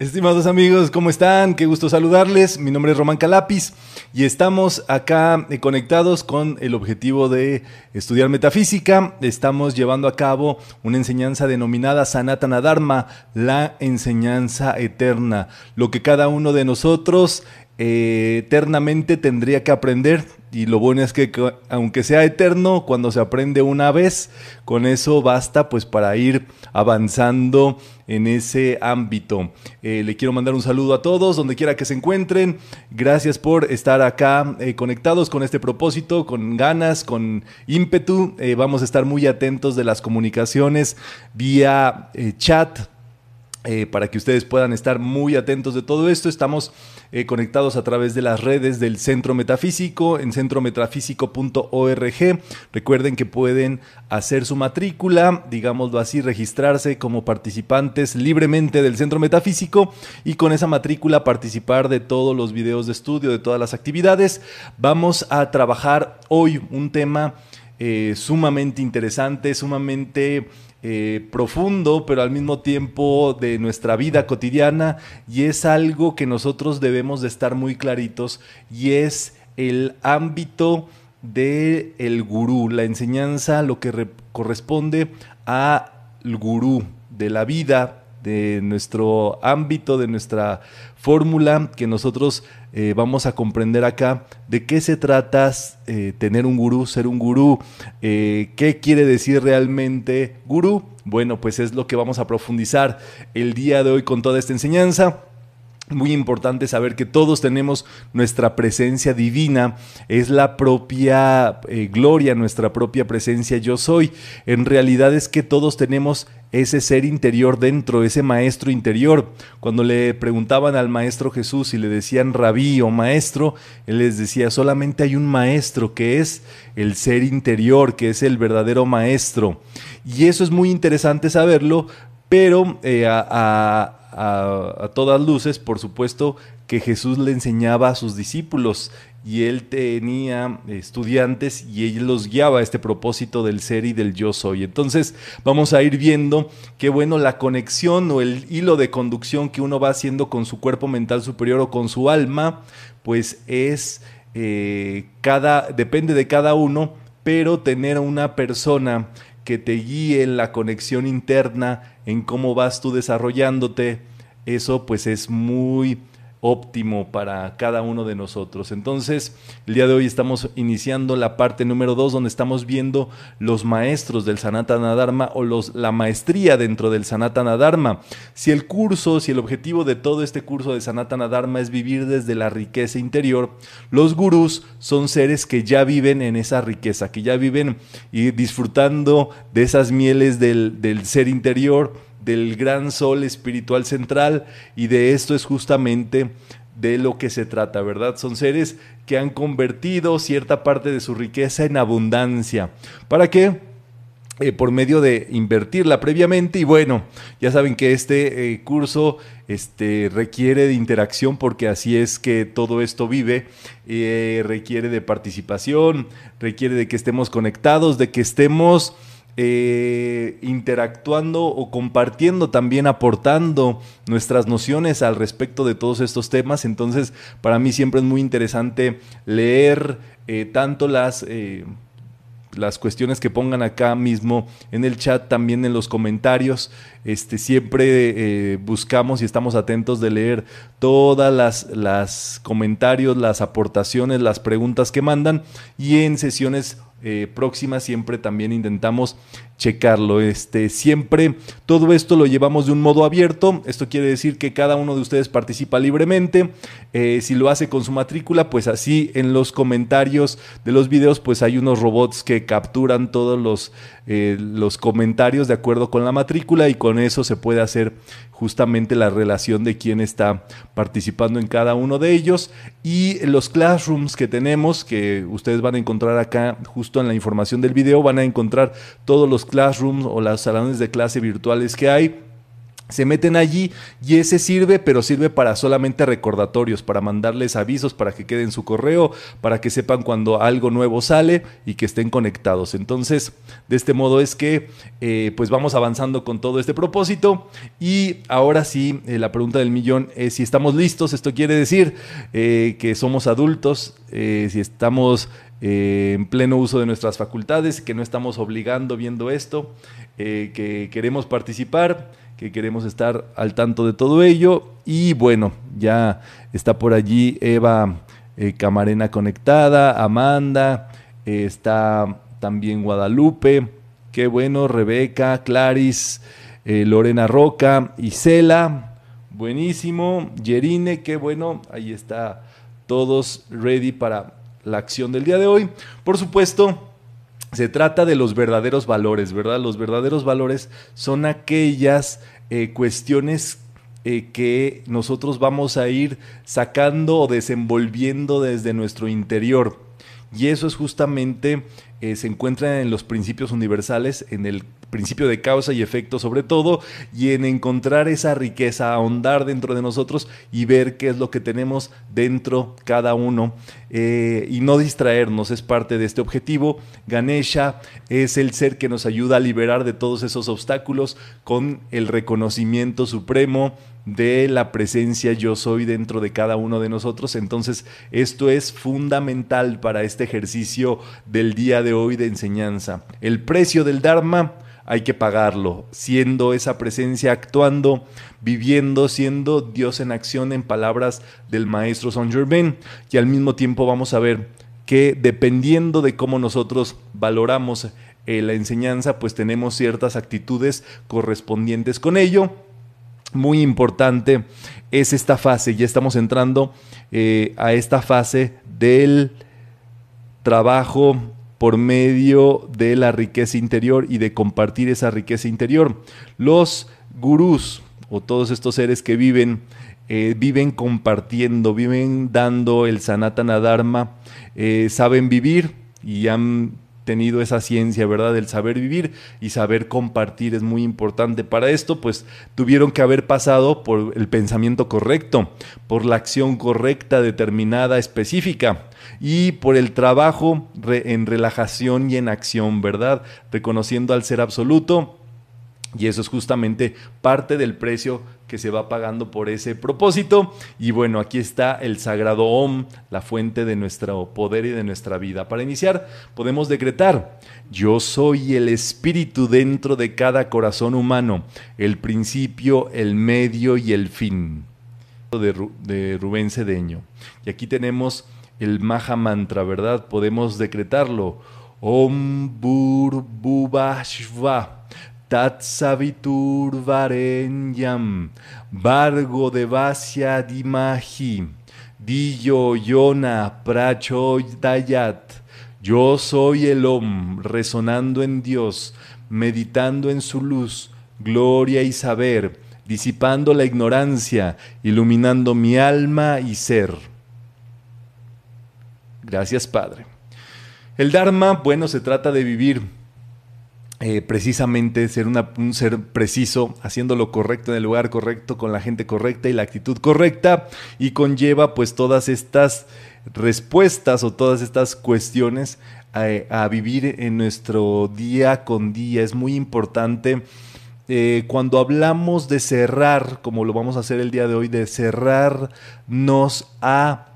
Estimados amigos, ¿cómo están? Qué gusto saludarles. Mi nombre es Román Calapis y estamos acá eh, conectados con el objetivo de estudiar metafísica. Estamos llevando a cabo una enseñanza denominada Sanatana Dharma, la enseñanza eterna, lo que cada uno de nosotros eh, eternamente tendría que aprender. Y lo bueno es que aunque sea eterno, cuando se aprende una vez, con eso basta pues para ir avanzando en ese ámbito. Eh, le quiero mandar un saludo a todos, donde quiera que se encuentren. Gracias por estar acá eh, conectados con este propósito, con ganas, con ímpetu. vamos a estar muy atentos de las comunicaciones vía chat para que ustedes puedan estar muy atentos de todo esto. Estamos eh, conectados a través de las redes del Centro Metafísico en centrometafísico.org. Recuerden que pueden hacer su matrícula, digámoslo así, registrarse como participantes libremente del Centro Metafísico y con esa matrícula participar de todos los videos de estudio, de todas las actividades. Vamos a trabajar hoy un tema eh, sumamente interesante, sumamente eh, profundo, pero al mismo tiempo de nuestra vida cotidiana y es algo que nosotros debemos de estar muy claritos y es el ámbito del el gurú, la enseñanza, lo que corresponde al gurú de la vida, de nuestro ámbito, de nuestra fórmula que nosotros eh, vamos a comprender acá de qué se trata eh, tener un gurú, ser un gurú, eh, qué quiere decir realmente gurú. Bueno, pues es lo que vamos a profundizar el día de hoy con toda esta enseñanza. Muy importante saber que todos tenemos nuestra presencia divina, es la propia gloria, nuestra propia presencia yo soy. En realidad es que todos tenemos ese ser interior dentro, ese maestro interior. Cuando le preguntaban al maestro Jesús y le decían rabí o maestro, él les decía, solamente hay un maestro que es el ser interior, que es el verdadero maestro. Y eso es muy interesante saberlo, pero eh, a, a todas luces, por supuesto, que Jesús le enseñaba a sus discípulos y él tenía estudiantes y él los guiaba a este propósito del ser y del yo soy. Entonces vamos a ir viendo qué bueno la conexión o el hilo de conducción que uno va haciendo con su cuerpo mental superior o con su alma, pues es eh, cada, depende de cada uno, pero tener una persona que te guíe en la conexión interna, en cómo vas tú desarrollándote, eso pues es muy óptimo para cada uno de nosotros. Entonces, el día de hoy estamos iniciando la parte número dos, donde estamos viendo los maestros del Sanatana Dharma o los, la maestría dentro del Sanatana Dharma. Si el curso, si el objetivo de todo este curso de Sanatana Dharma es vivir desde la riqueza interior, los gurús son seres que ya viven en esa riqueza, que ya viven y disfrutando de esas mieles del ser interior del gran sol espiritual central y de esto es justamente de lo que se trata, ¿verdad? Son seres que han convertido cierta parte de su riqueza en abundancia. ¿Para qué? Eh, por medio de invertirla previamente y bueno, ya saben que este eh, curso este, requiere de interacción porque así es que todo esto vive, eh, requiere de participación, requiere de que estemos conectados, de que estemos eh, interactuando o compartiendo, también aportando nuestras nociones al respecto de todos estos temas. Entonces, para mí siempre es muy interesante leer eh, tanto las... Eh, las cuestiones que pongan acá mismo en el chat, también en los comentarios. Este, siempre buscamos y estamos atentos de leer todas las, las, comentarios, las aportaciones, las preguntas que mandan y en sesiones eh, próxima siempre también intentamos checarlo. Este, siempre todo esto lo llevamos de un modo abierto. Esto quiere decir que cada uno de ustedes participa libremente. Eh, si lo hace con su matrícula, pues así en los comentarios de los videos, pues hay unos robots que capturan todos los, eh, los comentarios de acuerdo con la matrícula y con eso se puede hacer justamente la relación de quién está participando en cada uno de ellos. Y los classrooms que tenemos que ustedes van a encontrar acá justo en la información del video van a encontrar todos los classrooms o los salones de clase virtuales que hay se meten allí y ese sirve, pero sirve para solamente recordatorios, para mandarles avisos, para que queden su correo, para que sepan cuando algo nuevo sale y que estén conectados. Entonces, de este modo es que eh, pues vamos avanzando con todo este propósito y ahora sí, eh, la pregunta del millón es si estamos listos, esto quiere decir eh, que somos adultos, si estamos en pleno uso de nuestras facultades, que no estamos obligando viendo esto, que queremos participar que queremos estar al tanto de todo ello. Y bueno, ya está por allí Eva eh, Camarena conectada, Amanda, eh, está también Guadalupe, qué bueno, Rebeca, Claris, eh, Lorena Roca, Isela, buenísimo, Yerine, qué bueno, ahí está todos ready para la acción del día de hoy. Por supuesto, se trata de los verdaderos valores, ¿verdad? Los verdaderos valores son aquellas eh, cuestiones eh, que nosotros vamos a ir sacando o desenvolviendo desde nuestro interior. Y eso es justamente, eh, se encuentra en los principios universales, en el principio de causa y efecto sobre todo, y en encontrar esa riqueza, ahondar dentro de nosotros y ver qué es lo que tenemos dentro cada uno eh, y no distraernos, es parte de este objetivo. Ganesha es el ser que nos ayuda a liberar de todos esos obstáculos con el reconocimiento supremo de la presencia yo soy dentro de cada uno de nosotros. Entonces, esto es fundamental para este ejercicio del día de hoy de enseñanza. El precio del Dharma hay que pagarlo, siendo esa presencia actuando, viviendo, siendo Dios en acción en palabras del maestro Saint Germain. Y al mismo tiempo vamos a ver que dependiendo de cómo nosotros valoramos eh, la enseñanza, pues tenemos ciertas actitudes correspondientes con ello. Muy importante es esta fase, ya estamos entrando eh, a esta fase del trabajo por medio de la riqueza interior y de compartir esa riqueza interior. Los gurús o todos estos seres que viven, eh, viven compartiendo, viven dando el sanatana dharma, eh, saben vivir y han tenido esa ciencia, ¿verdad? Del saber vivir y saber compartir es muy importante. Para esto, pues tuvieron que haber pasado por el pensamiento correcto, por la acción correcta, determinada, específica y por el trabajo en relajación y en acción, ¿verdad? Reconociendo al ser absoluto. Y eso es justamente parte del precio que se va pagando por ese propósito. Y bueno, aquí está el sagrado Om, la fuente de nuestro poder y de nuestra vida. Para iniciar, podemos decretar, yo soy el espíritu dentro de cada corazón humano, el principio, el medio y el fin. De, Rubén Cedeño. Y aquí tenemos el Maha Mantra, ¿verdad? Podemos decretarlo. Om Bur Bubashva Tat Savitur Varenyam Vargo Devasya Dimahi Diyo Yona Prachoydayat Yo soy el Om, resonando en Dios, meditando en su luz, gloria y saber, disipando la ignorancia, iluminando mi alma y ser. Gracias, Padre. El Dharma, bueno, se trata de vivir eh, precisamente, ser un ser preciso, haciendo lo correcto en el lugar correcto, con la gente correcta y la actitud correcta, y conlleva pues todas estas respuestas o todas estas cuestiones a, vivir en nuestro día con día. Es muy importante. Eh, cuando hablamos de cerrar, como lo vamos a hacer el día de hoy, de cerrarnos a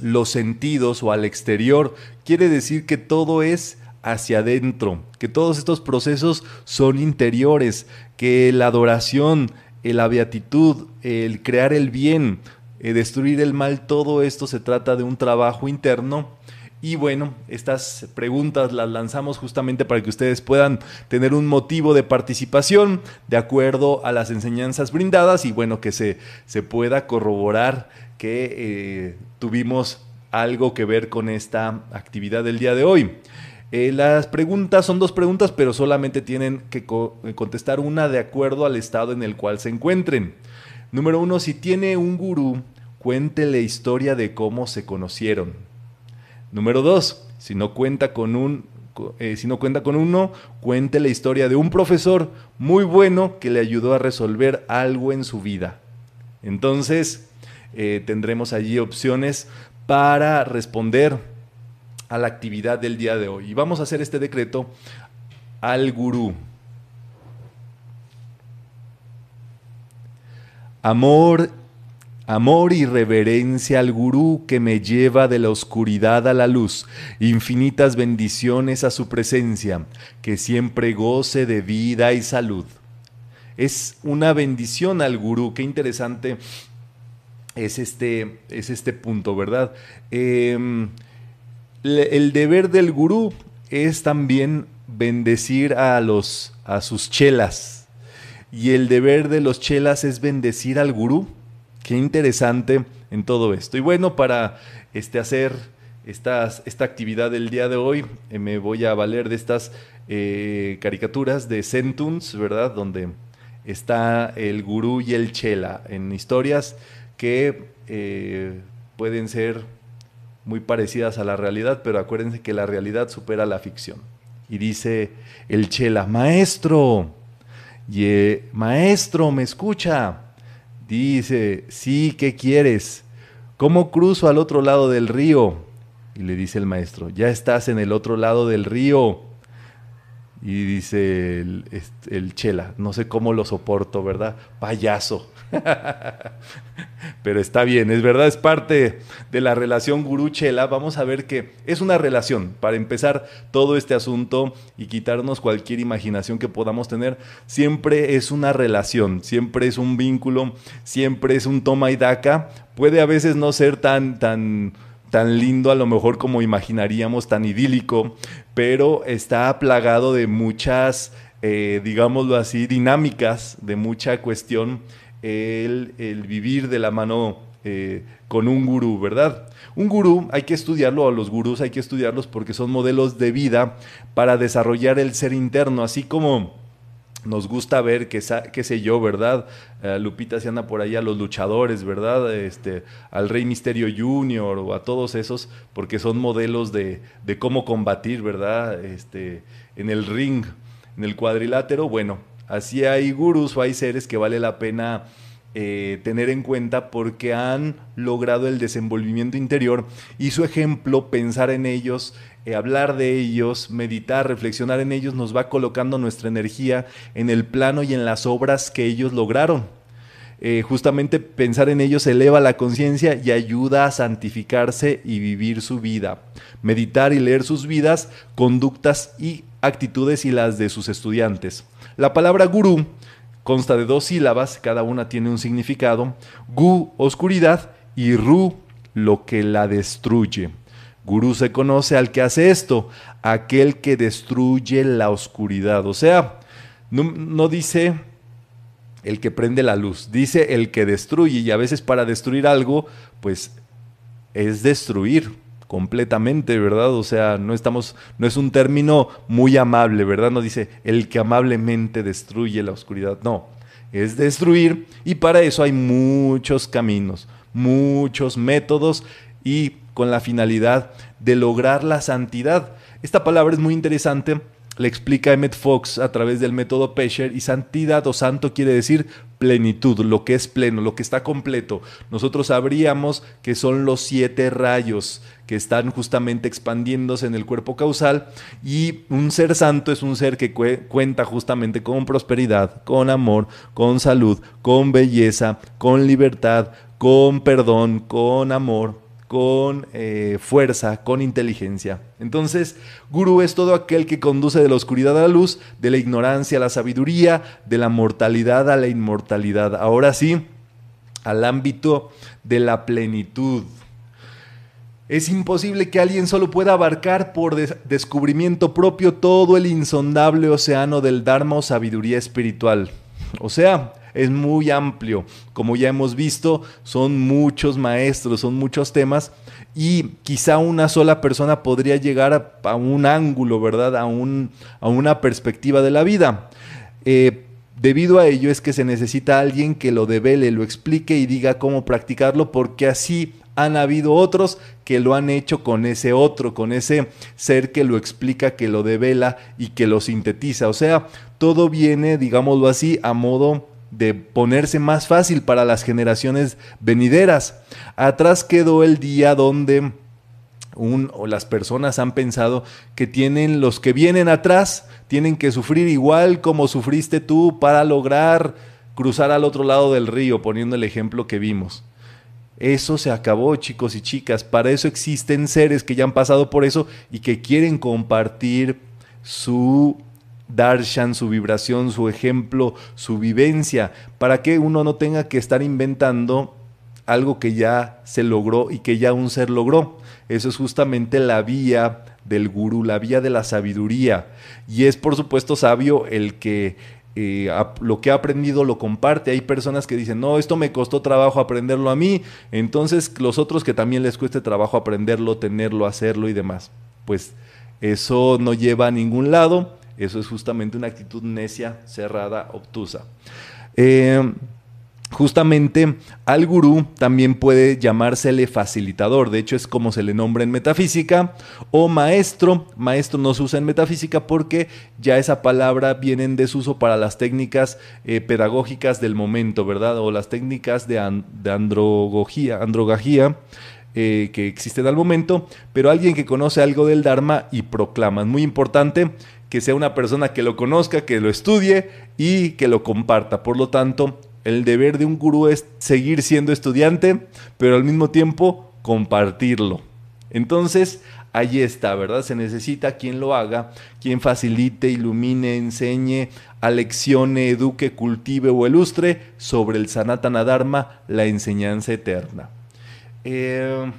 los sentidos o al exterior, quiere decir que todo es hacia adentro, que todos estos procesos son interiores, que la adoración, la beatitud, el crear el bien, el eh, destruir el mal, todo esto se trata de un trabajo interno. Y bueno, estas preguntas las lanzamos justamente para que ustedes puedan tener un motivo de participación de acuerdo a las enseñanzas brindadas y bueno, que se, se pueda corroborar que eh, tuvimos algo que ver con esta actividad del día de hoy. Eh, las preguntas son dos preguntas, pero solamente tienen que eh, contestar una de acuerdo al estado en el cual se encuentren. Número uno, si tiene un gurú, cuente la historia de cómo se conocieron. Número dos, si no cuenta con un eh, si no cuenta con uno, cuente la historia de un profesor muy bueno que le ayudó a resolver algo en su vida. Entonces, tendremos allí opciones para responder a la actividad del día de hoy. Y vamos a hacer este decreto al gurú. Amor, amor y reverencia al gurú que me lleva de la oscuridad a la luz, infinitas bendiciones a su presencia, que siempre goce de vida y salud. Es una bendición al gurú, qué interesante es este, es este punto, ¿verdad? Em, el deber del gurú es también bendecir a, los, a sus chelas, y el deber de los chelas es bendecir al gurú. Qué interesante en todo esto. Y bueno, para este, hacer esta actividad del día de hoy, eh, me voy a valer de estas eh, caricaturas de Centuns, ¿verdad? Donde está el gurú y el chela en historias que eh, pueden ser muy parecidas a la realidad, pero acuérdense que la realidad supera la ficción. Y dice el chela, maestro, y eh, maestro, ¿me escucha? Dice, sí, ¿qué quieres? ¿Cómo cruzo al otro lado del río? Y le dice el maestro, ya estás en el otro lado del río. Y dice el, el chela, no sé cómo lo soporto, ¿verdad? Payaso. Pero está bien, es verdad, es parte de la relación gurú-chela. Vamos a ver que es una relación. Para empezar todo este asunto y quitarnos cualquier imaginación que podamos tener, siempre es una relación, siempre es un vínculo, siempre es un toma y daca. Puede a veces no ser tan, tan, tan lindo a lo mejor como imaginaríamos, tan idílico, pero está plagado de muchas, eh, digámoslo así, dinámicas, de mucha cuestión el, vivir de la mano eh, con un gurú, ¿verdad? Un gurú hay que estudiarlo, a los gurús hay que estudiarlos porque son modelos de vida para desarrollar el ser interno, así como nos gusta ver, que, qué sé yo, ¿verdad? Eh, Lupita se anda por ahí a los luchadores, ¿verdad? Este, al Rey Misterio Junior o a todos esos, porque son modelos de, de cómo combatir, ¿verdad? Este, en el ring, en el cuadrilátero, bueno, Así hay gurús o hay seres que vale la pena eh, tener en cuenta porque han logrado el desenvolvimiento interior y su ejemplo, pensar en ellos, eh, hablar de ellos, meditar, reflexionar en ellos, nos va colocando nuestra energía en el plano y en las obras que ellos lograron. Eh, justamente pensar en ellos eleva la conciencia y ayuda a santificarse y vivir su vida. Meditar y leer sus vidas, conductas y actitudes y las de sus estudiantes. La palabra gurú consta de dos sílabas, cada una tiene un significado. Gu, oscuridad, y ru, lo que la destruye. Gurú se conoce al que hace esto, aquel que destruye la oscuridad. O sea, no, no, dice el que prende la luz, dice el que destruye. Y a veces para destruir algo, pues es destruir completamente, ¿verdad? O sea, no estamos, no es un término muy amable, ¿verdad? No dice el que amablemente destruye la oscuridad, no, es destruir y para eso hay muchos caminos, muchos métodos y con la finalidad de lograr la santidad. Esta palabra es muy interesante le explica Emmett Fox a través del método Pesher y santidad o santo quiere decir plenitud, lo que es pleno, lo que está completo. Nosotros sabríamos que son los siete rayos que están justamente expandiéndose en el cuerpo causal y un ser santo es un ser que cuenta justamente con prosperidad, con amor, con salud, con belleza, con libertad, con perdón, con amor, con eh, fuerza, con inteligencia. Entonces, gurú es todo aquel que conduce de la oscuridad a la luz, de la ignorancia a la sabiduría, de la mortalidad a la inmortalidad. Ahora sí, al ámbito de la plenitud. Es imposible que alguien solo pueda abarcar por descubrimiento propio todo el insondable océano del Dharma o sabiduría espiritual. O sea, es muy amplio. Como ya hemos visto, son muchos maestros, son muchos temas y quizá una sola persona podría llegar a, un ángulo, ¿verdad? A, un, a, una perspectiva de la vida. Eh, debido a ello es que se necesita alguien que lo devele, lo explique y diga cómo practicarlo, porque así han habido otros que lo han hecho con ese otro, con ese ser que lo explica, que lo devela y que lo sintetiza. O sea, todo viene, digámoslo así, a modo de ponerse más fácil para las generaciones venideras. Atrás quedó el día donde un, o las personas han pensado que tienen los que vienen atrás, tienen que sufrir igual como sufriste tú para lograr cruzar al otro lado del río, poniendo el ejemplo que vimos. Eso se acabó, chicos y chicas. Para eso existen seres que ya han pasado por eso y que quieren compartir su darshan, su vibración, su ejemplo, su vivencia, para que uno no tenga que estar inventando algo que ya se logró y que ya un ser logró. Eso es justamente la vía del gurú, la vía de la sabiduría. Y es por supuesto sabio el que eh, lo que ha aprendido lo comparte. Hay personas que dicen, no, esto me costó trabajo aprenderlo a mí, entonces los otros que también les cueste trabajo aprenderlo, tenerlo, hacerlo y demás. Pues eso no lleva a ningún lado, eso es justamente una actitud necia, cerrada, obtusa. Eh, Justamente al gurú también puede llamársele facilitador, de hecho es como se le nombra en metafísica, o maestro. Maestro no se usa en metafísica porque ya esa palabra viene en desuso para las técnicas eh, pedagógicas del momento, ¿verdad? O las técnicas de, androgogía, androgagía. Eh, que existen al momento, pero alguien que conoce algo del Dharma y proclama. Es muy importante que sea una persona que lo conozca, que lo estudie y que lo comparta. Por lo tanto, el deber de un gurú es seguir siendo estudiante, pero al mismo tiempo compartirlo. Entonces, ahí está, ¿verdad? Se necesita quien lo haga, quien facilite, ilumine, enseñe, aleccione, eduque, cultive o ilustre sobre el Sanatana Dharma, la enseñanza eterna. Eh,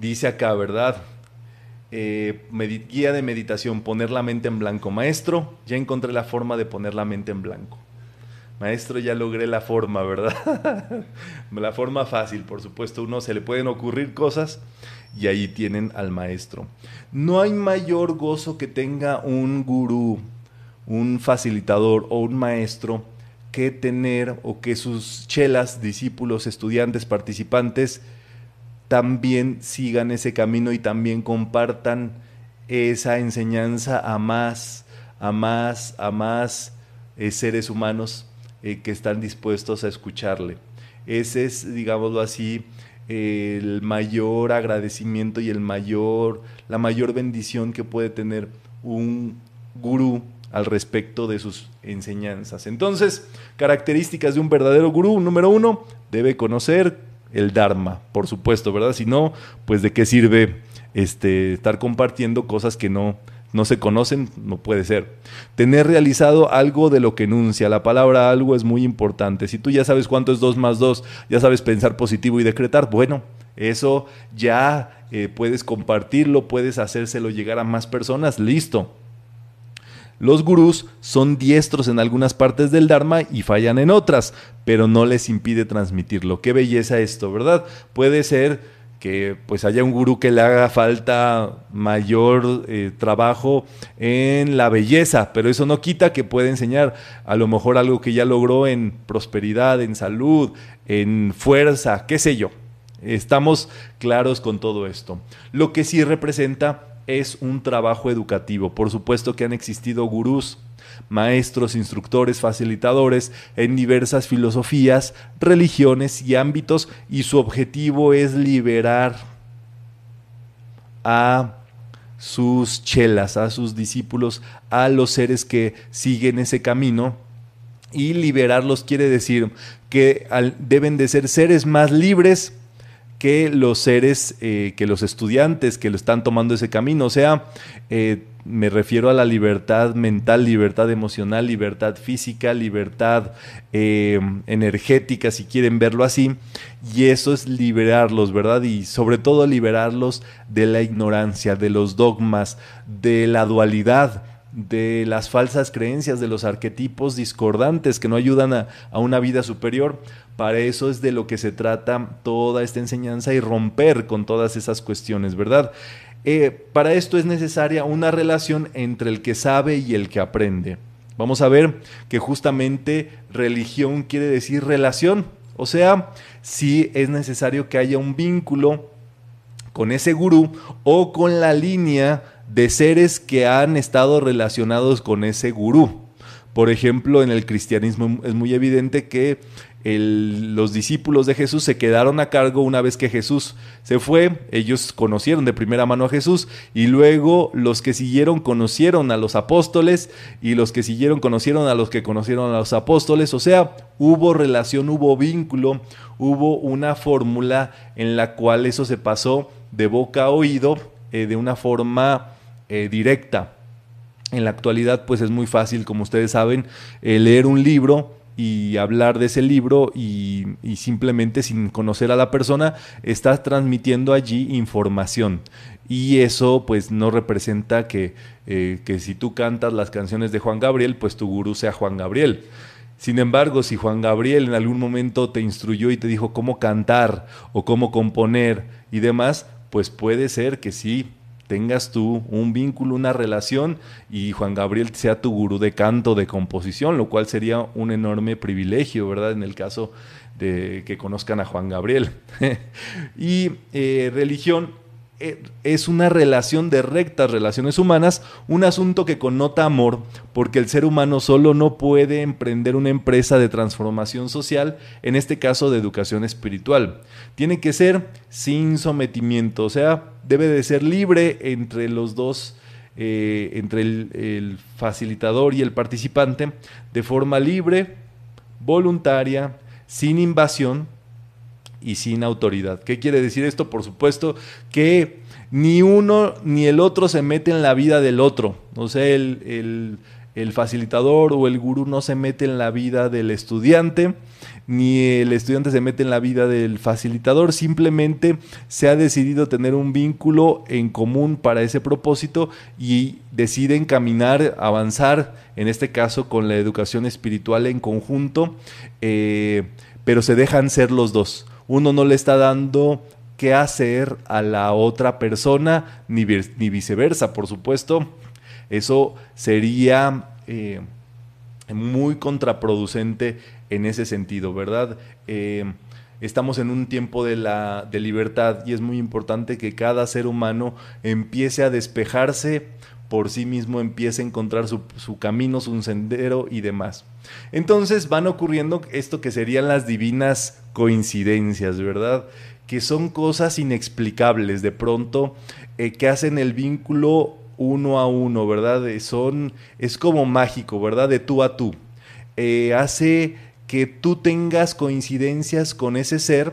dice acá, ¿verdad? Eh, guía de meditación, poner la mente en blanco. Maestro, ya encontré la forma de poner la mente en blanco. Maestro, ya logré la forma, ¿verdad? la forma fácil, por supuesto, uno se le pueden ocurrir cosas y ahí tienen al maestro. No hay mayor gozo que tenga un gurú, un facilitador o un maestro que tener o que sus chelas, discípulos, estudiantes, participantes también sigan ese camino y también compartan esa enseñanza a más, a más, a más eh, seres humanos eh, que están dispuestos a escucharle. Ese es, digámoslo así, el mayor agradecimiento y el mayor, la mayor bendición que puede tener un gurú al respecto de sus enseñanzas. Entonces, características de un verdadero gurú. Número uno, debe conocer el Dharma, por supuesto, ¿verdad? Si no, pues de qué sirve este, estar compartiendo cosas que no, no se conocen, no puede ser. Tener realizado algo de lo que enuncia. La palabra algo es muy importante. Si tú ya sabes cuánto es 2 más 2, ya sabes pensar positivo y decretar, bueno, eso ya eh, puedes compartirlo, puedes hacérselo llegar a más personas, listo. Los gurús son diestros en algunas partes del Dharma y fallan en otras, pero no les impide transmitirlo. Qué belleza esto, ¿verdad? Puede ser que pues haya un gurú que le haga falta mayor eh, trabajo en la belleza, pero eso no quita que pueda enseñar a lo mejor algo que ya logró en prosperidad, en salud, en fuerza, qué sé yo. Estamos claros con todo esto. Lo que sí representa es un trabajo educativo. Por supuesto que han existido gurús maestros, instructores, facilitadores en diversas filosofías, religiones y ámbitos y su objetivo es liberar a sus chelas, a sus discípulos, a los seres que siguen ese camino. Y liberarlos quiere decir que deben de ser seres más libres que los seres, eh, que los estudiantes que lo están tomando ese camino. O sea, eh, me refiero a la libertad mental, libertad emocional, libertad física, libertad eh, energética, si quieren verlo así. Y eso es liberarlos, ¿verdad? Y sobre todo liberarlos de la ignorancia, de los dogmas, de la dualidad de las falsas creencias, de los arquetipos discordantes que no ayudan a, a, una vida superior. Para eso es de lo que se trata toda esta enseñanza y romper con todas esas cuestiones, ¿verdad? Eh, para esto es necesaria una relación entre el que sabe y el que aprende. Vamos a ver que justamente religión quiere decir relación. O sea, si es necesario que haya un vínculo con ese gurú o con la línea de seres que han estado relacionados con ese gurú. Por ejemplo, en el cristianismo es muy evidente que los discípulos de Jesús se quedaron a cargo una vez que Jesús se fue, ellos conocieron de primera mano a Jesús y luego los que siguieron conocieron a los apóstoles y los que siguieron conocieron a los que conocieron a los apóstoles, o sea, hubo relación, hubo vínculo, hubo una fórmula en la cual eso se pasó de boca a oído eh, de una forma eh, directa. En la actualidad pues es muy fácil, como ustedes saben, eh, leer un libro y hablar de ese libro y, simplemente sin conocer a la persona estás transmitiendo allí información y eso pues no representa que, eh, que si tú cantas las canciones de Juan Gabriel pues tu gurú sea Juan Gabriel. Sin embargo, si Juan Gabriel en algún momento te instruyó y te dijo cómo cantar o cómo componer y demás, pues puede ser que sí tengas tú un vínculo, una relación y Juan Gabriel sea tu gurú de canto, de composición, lo cual sería un enorme privilegio, ¿verdad? En el caso de que conozcan a Juan Gabriel. y eh, religión es una relación de rectas relaciones humanas, un asunto que connota amor, porque el ser humano solo no puede emprender una empresa de transformación social, en este caso de educación espiritual. Tiene que ser sin sometimiento, o sea, debe de ser libre entre los dos. Eh, entre el facilitador y el participante de forma libre, voluntaria, sin invasión, y sin autoridad. ¿Qué quiere decir esto? Por supuesto que ni uno ni el otro se mete en la vida del otro. O sea, el, facilitador o el gurú no se mete en la vida del estudiante, ni el estudiante se mete en la vida del facilitador, simplemente se ha decidido tener un vínculo en común para ese propósito y deciden caminar, avanzar, en este caso con la educación espiritual en conjunto, eh, pero se dejan ser los dos uno no le está dando qué hacer a la otra persona, ni, ni viceversa, por supuesto. Eso sería eh, muy contraproducente en ese sentido, ¿verdad? Eh, estamos en un tiempo de, la, de libertad y es muy importante que cada ser humano empiece a despejarse por sí mismo empiece a encontrar su, su, camino, su sendero y demás. Entonces van ocurriendo esto que serían las divinas coincidencias, ¿verdad? Que son cosas inexplicables de pronto eh, que hacen el vínculo uno a uno, ¿verdad? son, es como mágico, ¿verdad? De tú a tú. Eh, hace que tú tengas coincidencias con ese ser.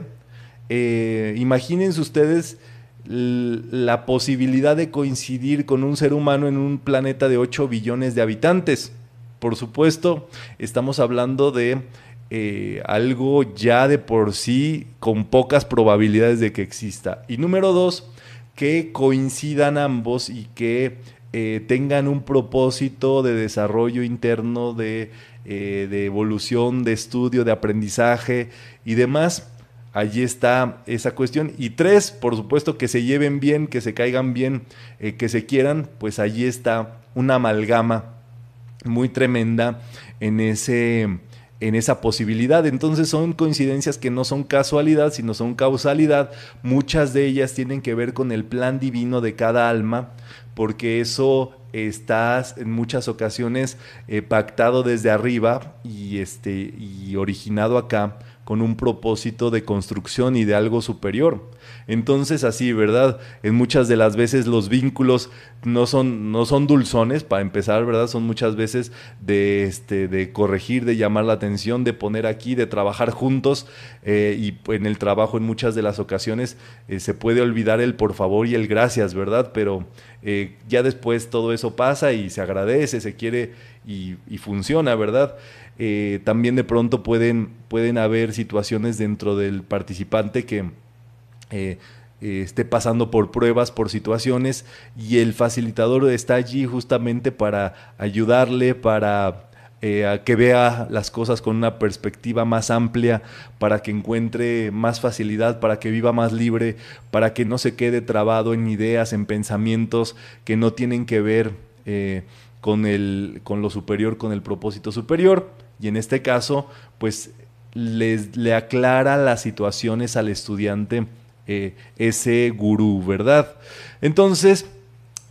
Eh, imagínense ustedes la posibilidad de coincidir con un ser humano en un planeta de 8 billones de habitantes. Por supuesto, estamos hablando de eh, algo ya de por sí con pocas probabilidades de que exista. Y número dos, que coincidan ambos y que eh, tengan un propósito de desarrollo interno, eh, de, evolución, de estudio, de aprendizaje y demás. Allí está esa cuestión. Y tres, por supuesto, que se lleven bien, que se caigan bien, que se quieran, pues allí está una amalgama muy tremenda en ese en esa posibilidad. Entonces son coincidencias que no son casualidad, sino son causalidad. Muchas de ellas tienen que ver con el plan divino de cada alma, porque eso está en muchas ocasiones eh, pactado desde arriba y, este, y originado acá con un propósito de construcción y de algo superior. Entonces así, ¿verdad? En muchas de las veces los vínculos no son, no son dulzones, para empezar, ¿verdad? Son muchas veces de, este, de corregir, de llamar la atención, de poner aquí, de trabajar juntos eh, y en el trabajo en muchas de las ocasiones eh, se puede olvidar el por favor y el gracias, ¿verdad? Pero eh, ya después todo eso pasa y se agradece, se quiere y, y funciona, ¿verdad? También de pronto pueden, pueden haber situaciones dentro del participante que eh, eh, esté pasando por pruebas, por situaciones, y el facilitador está allí justamente para ayudarle, para eh, que vea las cosas con una perspectiva más amplia, para que encuentre más facilidad, para que viva más libre, para que no se quede trabado en ideas, en pensamientos que no tienen que ver con, el, con lo superior, con el propósito superior. Y en este caso, pues les, le aclara las situaciones al estudiante eh, ese gurú, ¿verdad? Entonces,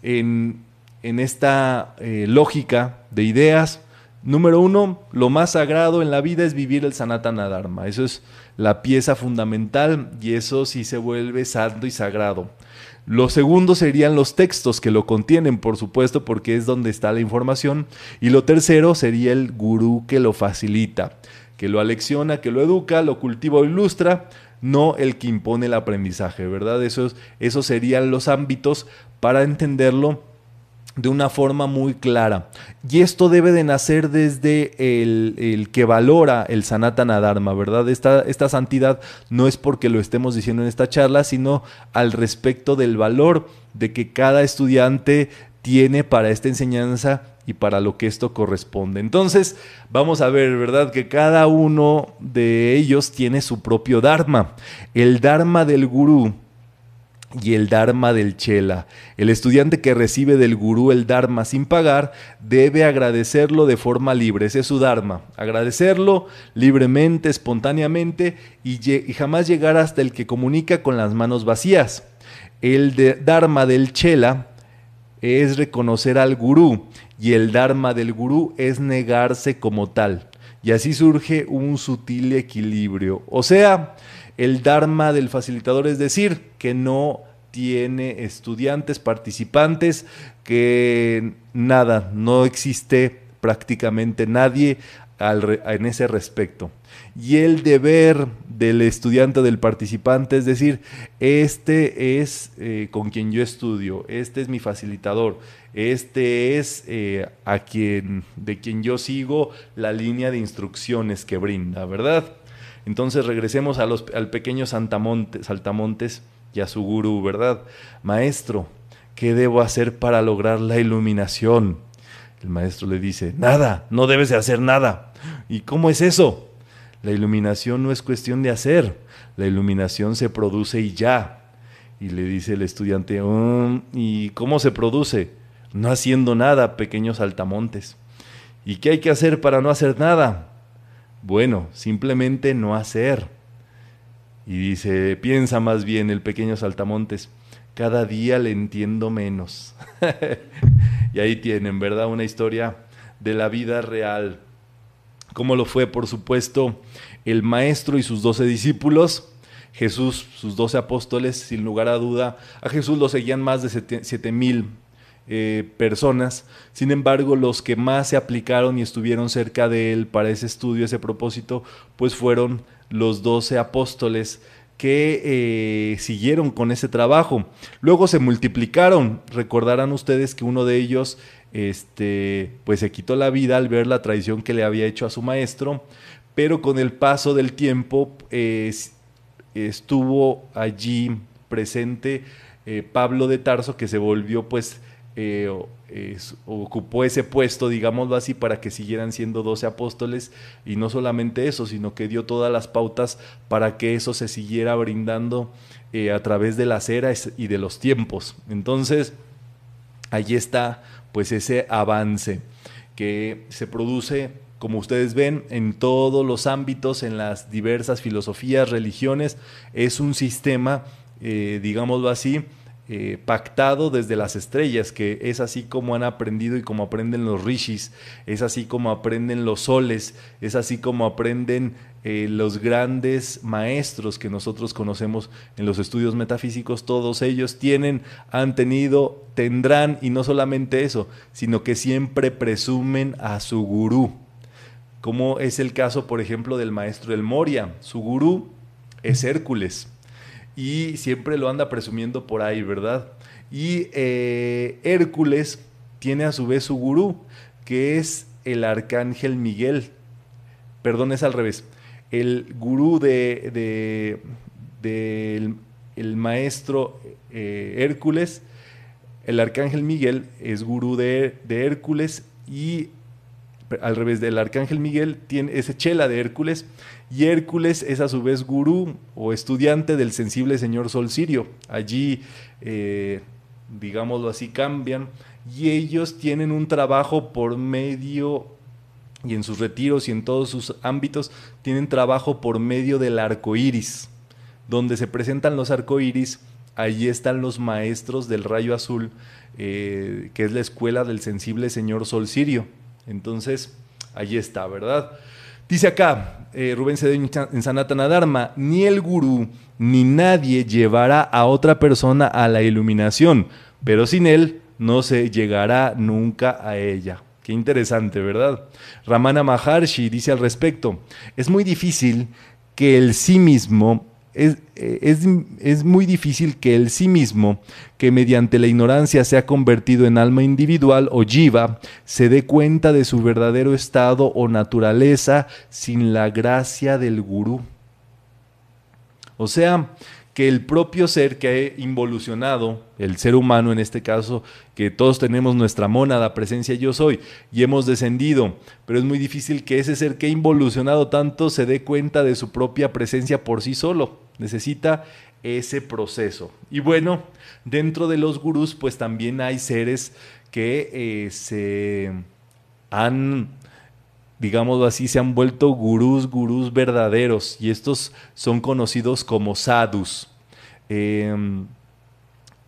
en, esta eh, lógica de ideas, número uno, lo más sagrado en la vida es vivir el Sanatana Dharma. Eso es la pieza fundamental y eso sí se vuelve santo y sagrado. Lo segundo serían los textos que lo contienen, por supuesto, porque es donde está la información. Y lo tercero sería el gurú que lo facilita, que lo alecciona, que lo educa, lo cultiva o ilustra, no el que impone el aprendizaje, ¿verdad? Esos, esos serían los ámbitos para entenderlo de una forma muy clara. Y esto debe de nacer desde el, que valora el Sanatana Dharma, ¿verdad? Esta, esta santidad no es porque lo estemos diciendo en esta charla, sino al respecto del valor de que cada estudiante tiene para esta enseñanza y para lo que esto corresponde. Entonces, vamos a ver, ¿verdad? Que cada uno de ellos tiene su propio Dharma. El Dharma del gurú y el Dharma del Chela. El estudiante que recibe del gurú el Dharma sin pagar debe agradecerlo de forma libre. Ese es su Dharma. Agradecerlo libremente, espontáneamente y, jamás llegar hasta el que comunica con las manos vacías. El Dharma del Chela es reconocer al gurú y el Dharma del gurú es negarse como tal. Y así surge un sutil equilibrio. O sea, el Dharma del facilitador es decir, que no tiene estudiantes, participantes, que nada, no existe prácticamente nadie en ese respecto. Y el deber del estudiante, del participante, es decir, este es eh, con quien yo estudio, este es mi facilitador, este es eh, a quien, de quien yo sigo la línea de instrucciones que brinda, ¿verdad? Entonces regresemos al pequeño Saltamontes y a su gurú, ¿verdad? Maestro, ¿qué debo hacer para lograr la iluminación? El maestro le dice, nada, no debes de hacer nada. ¿Y cómo es eso? La iluminación no es cuestión de hacer, la iluminación se produce y ya. Y le dice el estudiante, mm, ¿y cómo se produce? No haciendo nada, pequeños altamontes. ¿Y qué hay que hacer para no hacer nada? Bueno, simplemente no hacer. Y dice, piensa más bien el pequeño saltamontes, cada día le entiendo menos. y ahí tienen, ¿verdad? Una historia de la vida real. Como lo fue, por supuesto, el maestro y sus doce discípulos. Jesús, sus doce apóstoles, sin lugar a duda, a Jesús lo seguían más de siete mil eh, personas. Sin embargo, los que más se aplicaron y estuvieron cerca de él para ese estudio, ese propósito, pues fueron los doce apóstoles que eh, siguieron con ese trabajo. Luego se multiplicaron. Recordarán ustedes que uno de ellos este, pues se quitó la vida al ver la traición que le había hecho a su maestro, pero con el paso del tiempo estuvo allí presente eh, Pablo de Tarso, que se volvió pues eh, ocupó ese puesto, digámoslo así, para que siguieran siendo doce apóstoles y no solamente eso, sino que dio todas las pautas para que eso se siguiera brindando eh, a través de las eras y de los tiempos. Entonces, allí está pues ese avance que se produce como ustedes ven, en todos los ámbitos, en las diversas filosofías, religiones, es un sistema, eh, digámoslo así, eh, pactado desde las estrellas, que es así como han aprendido y como aprenden los rishis, es así como aprenden los soles, es así como aprenden eh, los grandes maestros que nosotros conocemos en los estudios metafísicos, todos ellos tienen, han tenido, tendrán, y no solamente eso, sino que siempre presumen a su gurú, como es el caso, por ejemplo, del maestro del Moria, su gurú es Hércules y siempre lo anda presumiendo por ahí, ¿verdad? Y eh, Hércules tiene a su vez su gurú, que es el arcángel Miguel. Perdón, es al revés. El gurú de, de, el, maestro eh, Hércules, el arcángel Miguel es gurú de, de Hércules y al revés del arcángel Miguel tiene ese chela de Hércules y Hércules es a su vez gurú o estudiante del sensible señor Sol Sirio. Allí, eh, digámoslo así, cambian y ellos tienen un trabajo por medio y en sus retiros y en todos sus ámbitos tienen trabajo por medio del arco iris. Donde se presentan los arcoíris, allí están los maestros del rayo azul, eh, que es la escuela del sensible señor Sol Sirio. Entonces, allí está, ¿verdad? Dice acá eh, Rubén Cedeño en Sanatana Dharma, ni el gurú ni nadie llevará a otra persona a la iluminación, pero sin él no se llegará nunca a ella. Qué interesante, ¿verdad? Ramana Maharshi dice al respecto, es muy difícil que el sí mismo es, es, muy difícil que el sí mismo, que mediante la ignorancia se ha convertido en alma individual o jiva, se dé cuenta de su verdadero estado o naturaleza sin la gracia del gurú. O sea, que el propio ser que ha involucionado, el ser humano en este caso, que todos tenemos nuestra mónada, presencia yo soy, y hemos descendido, pero es muy difícil que ese ser que ha involucionado tanto se dé cuenta de su propia presencia por sí solo. Necesita ese proceso. Y bueno, dentro de los gurús, pues también hay seres que eh, se han digámoslo así, se han vuelto gurús, gurús verdaderos, y estos son conocidos como sadhus. Em,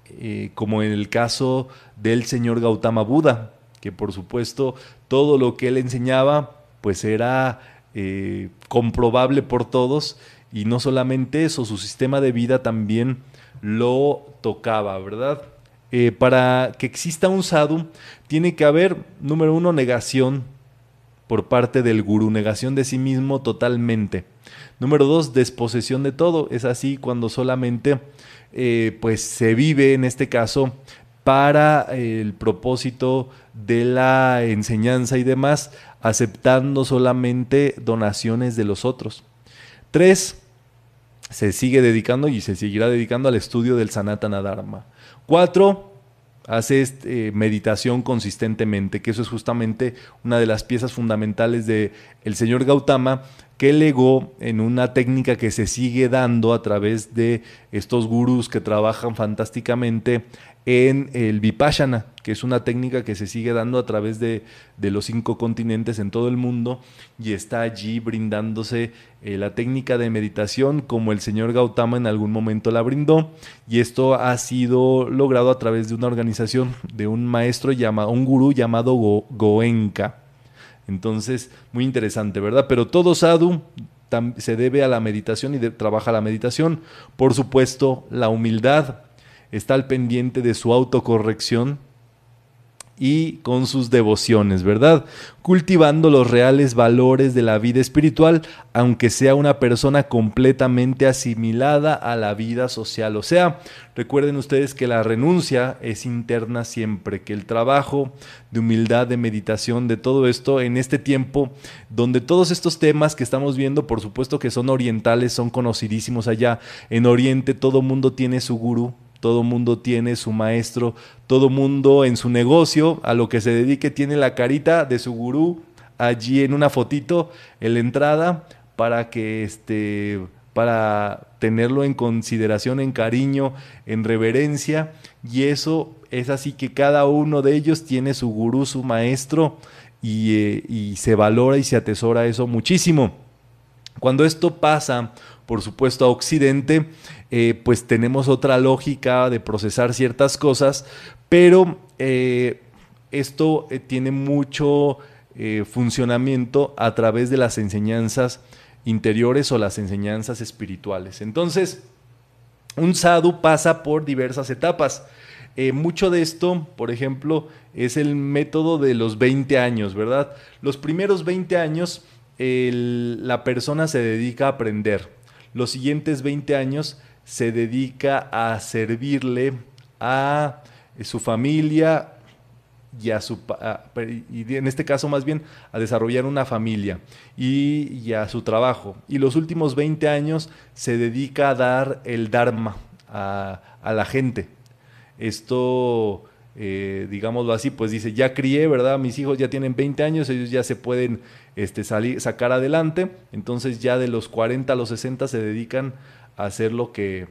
eh, como en el caso del señor Gautama Buda, que por supuesto todo lo que él enseñaba pues era eh, comprobable por todos y no solamente eso, su sistema de vida también lo tocaba, ¿verdad? Eh, para que exista un sadhu tiene que haber, número uno, negación por parte del gurú, negación de sí mismo totalmente. Número dos, desposesión de todo. Es así cuando solamente eh, pues se vive en este caso para el propósito de la enseñanza y demás, aceptando solamente donaciones de los otros. Tres, se sigue dedicando y se seguirá dedicando al estudio del Sanatana Dharma. Cuatro, hace este, meditación consistentemente, que eso es justamente una de las piezas fundamentales del el señor Gautama, que legó en una técnica que se sigue dando a través de estos gurús que trabajan fantásticamente en el Vipassana, que es una técnica que se sigue dando a través de, los cinco continentes en todo el mundo y está allí brindándose eh, la técnica de meditación como el señor Gautama en algún momento la brindó y esto ha sido logrado a través de una organización de un maestro llamado, un gurú llamado Goenka. Entonces, muy interesante, ¿verdad? Pero todo sadhu se debe a la meditación y trabaja la meditación. Por supuesto, la humildad está al pendiente de su autocorrección y con sus devociones, ¿verdad? Cultivando los reales valores de la vida espiritual, aunque sea una persona completamente asimilada a la vida social. O sea, recuerden ustedes que la renuncia es interna siempre, que el trabajo de humildad, de meditación, de todo esto en este tiempo, donde todos estos temas que estamos viendo, por supuesto que son orientales, son conocidísimos allá. En Oriente todo mundo tiene su gurú, todo mundo tiene su maestro, todo mundo en su negocio, a lo que se dedique, tiene la carita de su gurú allí en una fotito en la entrada para que este para tenerlo en consideración, en cariño, en reverencia, y eso es así que cada uno de ellos tiene su gurú, su maestro, y, eh, y se valora y se atesora eso muchísimo. Cuando esto pasa, por supuesto, a Occidente, eh, pues tenemos otra lógica de procesar ciertas cosas, pero eh, esto eh, tiene mucho funcionamiento a través de las enseñanzas interiores o las enseñanzas espirituales. Entonces, un sadhu pasa por diversas etapas. mucho de esto, por ejemplo, es el método de los 20 años, ¿verdad? Los primeros 20 años la persona se dedica a aprender. Los siguientes 20 años se dedica a servirle a su familia y a su y en este caso más bien a desarrollar una familia y, a su trabajo. Y los últimos 20 años se dedica a dar el dharma a, la gente. Esto eh, digámoslo así pues dice ya crié verdad mis hijos ya tienen 20 años ellos ya se pueden este, salir, sacar adelante entonces ya de los 40 a los 60 se dedican hacer lo que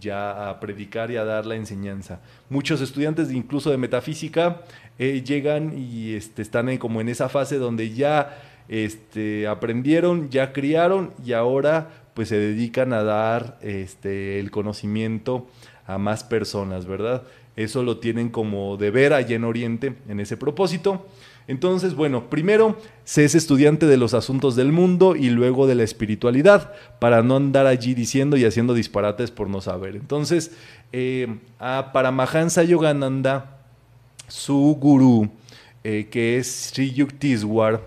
ya a predicar y a dar la enseñanza. Muchos estudiantes incluso de metafísica eh, llegan y este, están como en esa fase donde ya este, aprendieron, ya criaron y ahora pues se dedican a dar este, el conocimiento a más personas, ¿verdad? Eso lo tienen como deber allá en Oriente en ese propósito. Entonces, bueno, primero se es estudiante de los asuntos del mundo y luego de la espiritualidad, para no andar allí diciendo y haciendo disparates por no saber. Entonces, eh, a Paramahansa Yogananda, su gurú, eh, que es Sri Yuktiswar,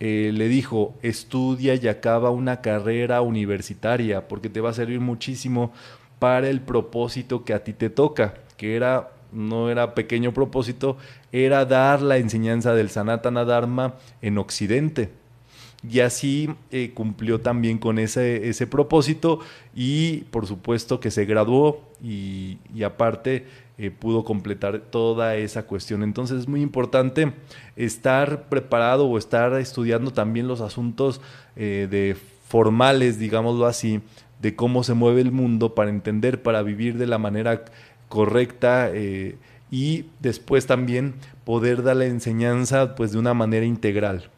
eh, le dijo, estudia y acaba una carrera universitaria, porque te va a servir muchísimo para el propósito que a ti te toca, que era no era pequeño propósito, era dar la enseñanza del Sanatana Dharma en Occidente. Y así eh, cumplió también con ese, ese, propósito y por supuesto que se graduó y, aparte eh, pudo completar toda esa cuestión. Entonces es muy importante estar preparado o estar estudiando también los asuntos eh, de formales, digámoslo así, de cómo se mueve el mundo para entender, para vivir de la manera correcta y después también poder dar la enseñanza pues de una manera integral.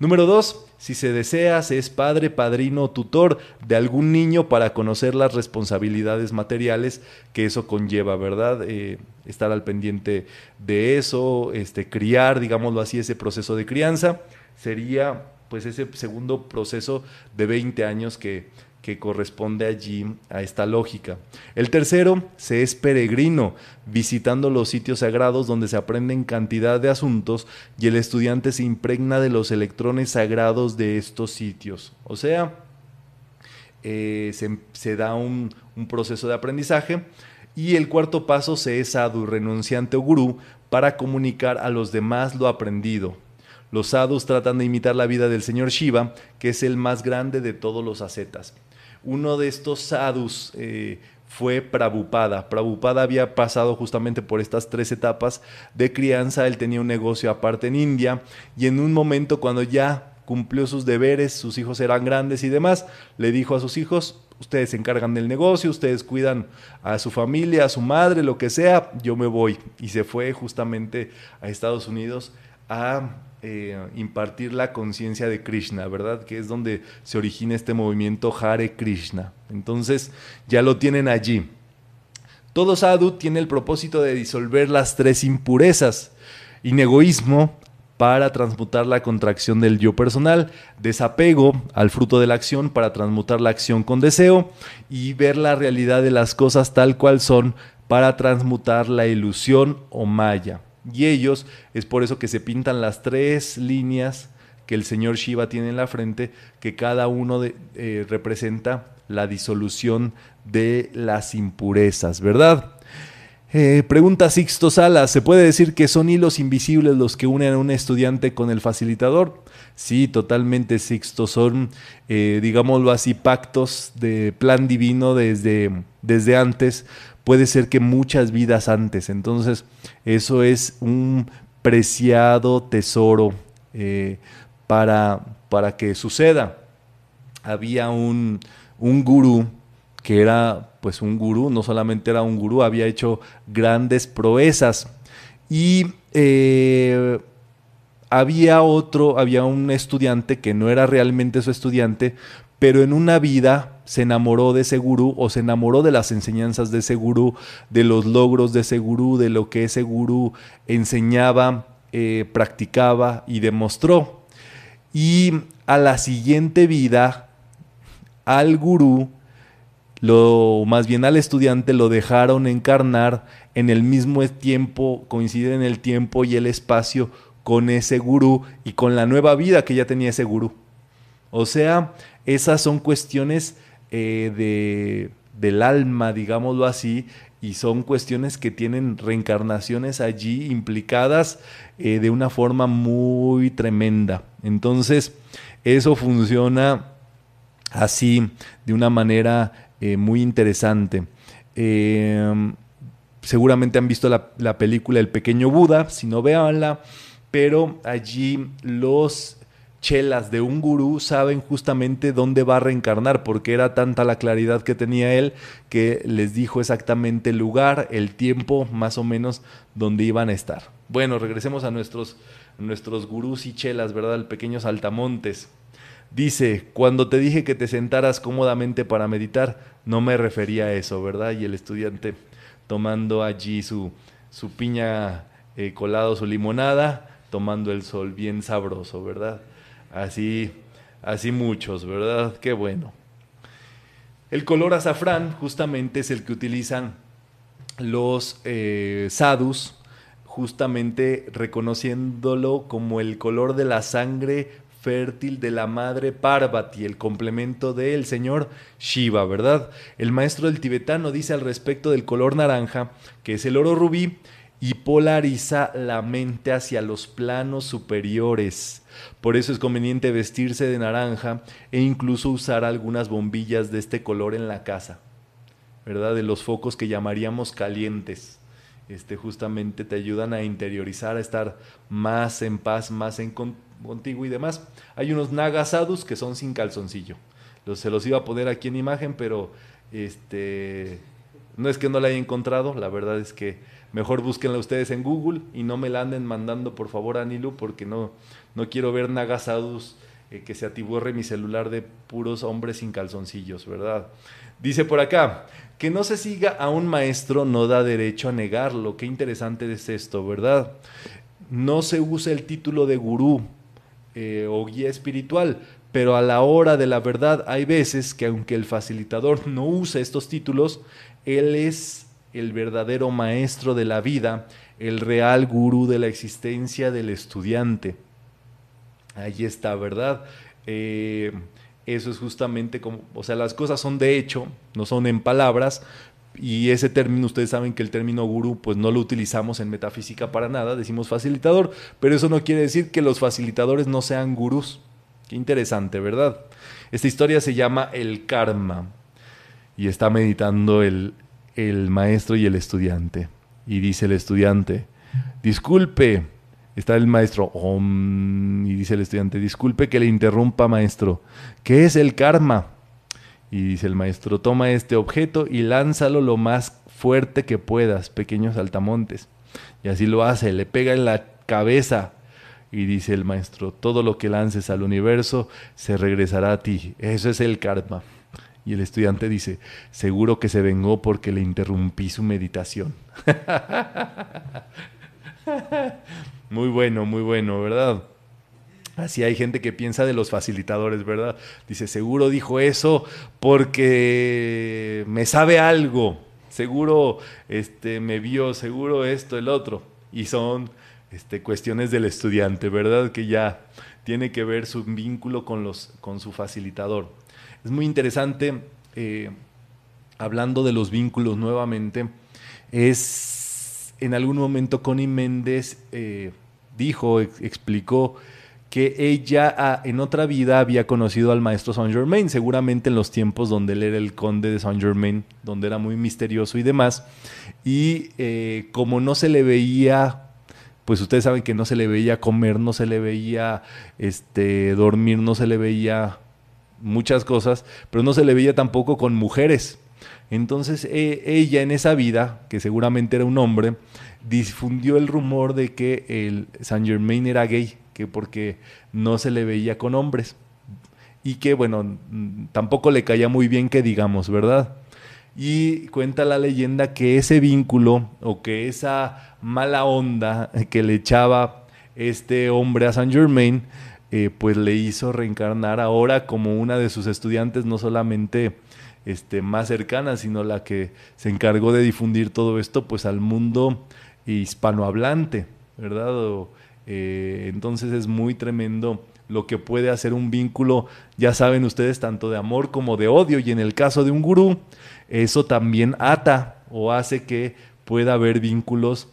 Número dos, si se desea, se es padre, padrino o tutor de algún niño para conocer las responsabilidades materiales que eso conlleva, ¿verdad? Eh, estar al pendiente de eso, este, criar, digámoslo así, ese proceso de crianza, sería pues ese segundo proceso de 20 años que que corresponde allí a esta lógica. El tercero, se es peregrino, visitando los sitios sagrados donde se aprenden cantidad de asuntos y el estudiante se impregna de los electrones sagrados de estos sitios. O sea, eh, se, da un, proceso de aprendizaje. Y el cuarto paso se es sadhu, renunciante o gurú, para comunicar a los demás lo aprendido. Los sadhus tratan de imitar la vida del señor Shiva, que es el más grande de todos los ascetas. Uno de estos sadhus eh, fue Prabhupada. Prabhupada había pasado justamente por estas tres etapas de crianza. Él tenía un negocio aparte en India y en un momento cuando ya cumplió sus deberes, sus hijos eran grandes y demás, le dijo a sus hijos, ustedes se encargan del negocio, ustedes cuidan a su familia, a su madre, lo que sea, yo me voy. Y se fue justamente a Estados Unidos a eh, impartir la conciencia de Krishna, ¿verdad? Que es donde se origina este movimiento Hare Krishna. Entonces, ya lo tienen allí. Todo sadhu tiene el propósito de disolver las tres impurezas, inegoísmo, para transmutar la contracción del yo personal, desapego al fruto de la acción para transmutar la acción con deseo y ver la realidad de las cosas tal cual son para transmutar la ilusión o maya. Y ellos, es por eso que se pintan las tres líneas que el señor Shiva tiene en la frente, que cada uno de, eh, representa la disolución de las impurezas, ¿verdad? Eh, pregunta Sixto Salas, ¿se puede decir que son hilos invisibles los que unen a un estudiante con el facilitador? Sí, totalmente Sixto, son, eh, digámoslo así, pactos de plan divino desde, desde antes, puede ser que muchas vidas antes. Entonces, eso es un preciado tesoro eh, para, para que suceda. Había un, un gurú que era pues un gurú, no solamente era un gurú, había hecho grandes proezas. Y eh, había otro, había un estudiante que no era realmente su estudiante, pero en una vida se enamoró de ese gurú o se enamoró de las enseñanzas de ese gurú, de los logros de ese gurú, de lo que ese gurú enseñaba, eh, practicaba y demostró. Y a la siguiente vida, al gurú, lo más bien al estudiante lo dejaron encarnar en el mismo tiempo, coincide en el tiempo y el espacio con ese gurú y con la nueva vida que ya tenía ese gurú. O sea, esas son cuestiones eh, de, del alma, digámoslo así, y son cuestiones que tienen reencarnaciones allí implicadas eh, de una forma muy tremenda. Entonces, eso funciona así, de una manera eh, muy interesante. seguramente han visto la, la, película El pequeño Buda, si no véanla, pero allí los chelas de un gurú saben justamente dónde va a reencarnar, porque era tanta la claridad que tenía él que les dijo exactamente el lugar, el tiempo más o menos donde iban a estar. Bueno, regresemos a nuestros, nuestros gurús y chelas, ¿verdad? El pequeño saltamontes. Dice, cuando te dije que te sentaras cómodamente para meditar, no me refería a eso, ¿verdad? Y el estudiante tomando allí su, su piña eh, colado, su limonada, tomando el sol bien sabroso, ¿verdad? Así, así muchos, ¿verdad? Qué bueno. El color azafrán justamente es el que utilizan los eh, sadhus, justamente reconociéndolo como el color de la sangre fértil de la madre Parvati, el complemento del señor Shiva, ¿verdad? El maestro del tibetano dice al respecto del color naranja, que es el oro rubí, y polariza la mente hacia los planos superiores. Por eso es conveniente vestirse de naranja e incluso usar algunas bombillas de este color en la casa, ¿verdad? De los focos que llamaríamos calientes. Este, justamente te ayudan a interiorizar, a estar más en paz, más en contigo y demás. Hay unos nagasadus que son sin calzoncillo. Se los iba a poner aquí en imagen, pero este, no es que no la haya encontrado, la verdad es que mejor búsquenla ustedes en Google y no me la anden mandando por favor a porque no, no quiero ver nagasadus eh, que se atiborre mi celular de puros hombres sin calzoncillos, ¿verdad? Dice por acá, que no se siga a un maestro no da derecho a negarlo. Qué interesante es esto, ¿verdad? No se usa el título de gurú eh, o guía espiritual, pero a la hora de la verdad hay veces que aunque el facilitador no use estos títulos, él es el verdadero maestro de la vida, el real gurú de la existencia del estudiante. Ahí está, ¿verdad? Eh, eso es justamente como, o sea, las cosas son de hecho, no son en palabras, y ese término, ustedes saben que el término gurú, pues no lo utilizamos en metafísica para nada, decimos facilitador, pero eso no quiere decir que los facilitadores no sean gurús. Qué interesante, ¿verdad? Esta historia se llama El Karma y está meditando el, el maestro y el estudiante. Y dice el estudiante, disculpe, está el maestro, y dice el estudiante, disculpe que le interrumpa, maestro, ¿qué es el karma? Y dice el maestro, toma este objeto y lánzalo lo más fuerte que puedas, pequeños altamontes. Y así lo hace, le pega en la cabeza. Y dice el maestro, todo lo que lances al universo se regresará a ti. Eso es el karma. Y el estudiante dice, seguro que se vengó porque le interrumpí su meditación. muy bueno, muy bueno, ¿verdad? Así hay gente que piensa de los facilitadores, ¿verdad? Dice, seguro dijo eso porque me sabe algo, seguro este, me vio, seguro esto, el otro. Y son este, cuestiones del estudiante, ¿verdad? Que ya tiene que ver su vínculo con, los, con su facilitador. Es muy interesante, eh, hablando de los vínculos nuevamente, es en algún momento Connie Méndez eh, dijo, explicó, que ella en otra vida había conocido al maestro Saint Germain, seguramente en los tiempos donde él era el conde de Saint Germain, donde era muy misterioso y demás. Y eh, como no se le veía, pues ustedes saben que no se le veía comer, no se le veía este, dormir, no se le veía muchas cosas, pero no se le veía tampoco con mujeres. Entonces e, ella en esa vida, que seguramente era un hombre, difundió el rumor de que el Saint Germain era gay porque no se le veía con hombres. Y que, bueno, tampoco le caía muy bien que digamos, ¿verdad? Y cuenta la leyenda que ese vínculo o que esa mala onda que le echaba este hombre a Saint Germain, eh, pues le hizo reencarnar ahora como una de sus estudiantes, no solamente este, más cercana, sino la que se encargó de difundir todo esto pues al mundo hispanohablante, ¿verdad? Eh, entonces es muy tremendo lo que puede hacer un vínculo, ya saben ustedes, tanto de amor como de odio. Y en el caso de un gurú, eso también ata o hace que pueda haber vínculos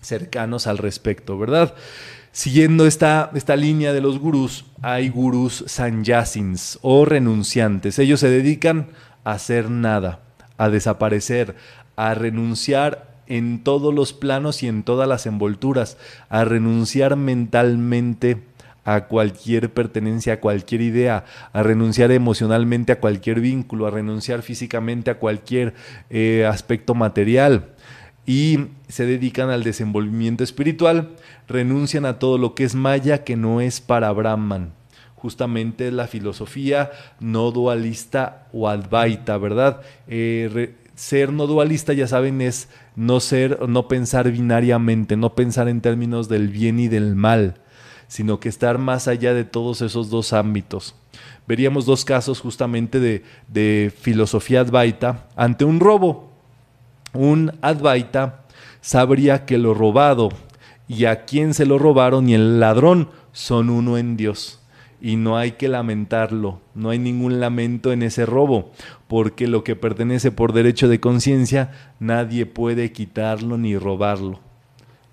cercanos al respecto, ¿verdad? Siguiendo esta, esta línea de los gurús, hay gurús sanyasins o renunciantes. Ellos se dedican a hacer nada, a desaparecer, a renunciar en todos los planos y en todas las envolturas, a renunciar mentalmente a cualquier pertenencia, a cualquier idea, a renunciar emocionalmente a cualquier vínculo, a renunciar físicamente a cualquier eh, aspecto material. Y se dedican al desenvolvimiento espiritual, renuncian a todo lo que es maya que no es para Brahman. Justamente la filosofía no dualista o advaita, ¿verdad? Eh, ser no dualista, ya saben, es no ser, no pensar binariamente, no pensar en términos del bien y del mal, sino que estar más allá de todos esos dos ámbitos. Veríamos dos casos justamente de, de filosofía advaita ante un robo un Advaita sabría que lo robado y a quien se lo robaron y el ladrón son uno en Dios. Y no hay que lamentarlo, no hay ningún lamento en ese robo, porque lo que pertenece por derecho de conciencia nadie puede quitarlo ni robarlo.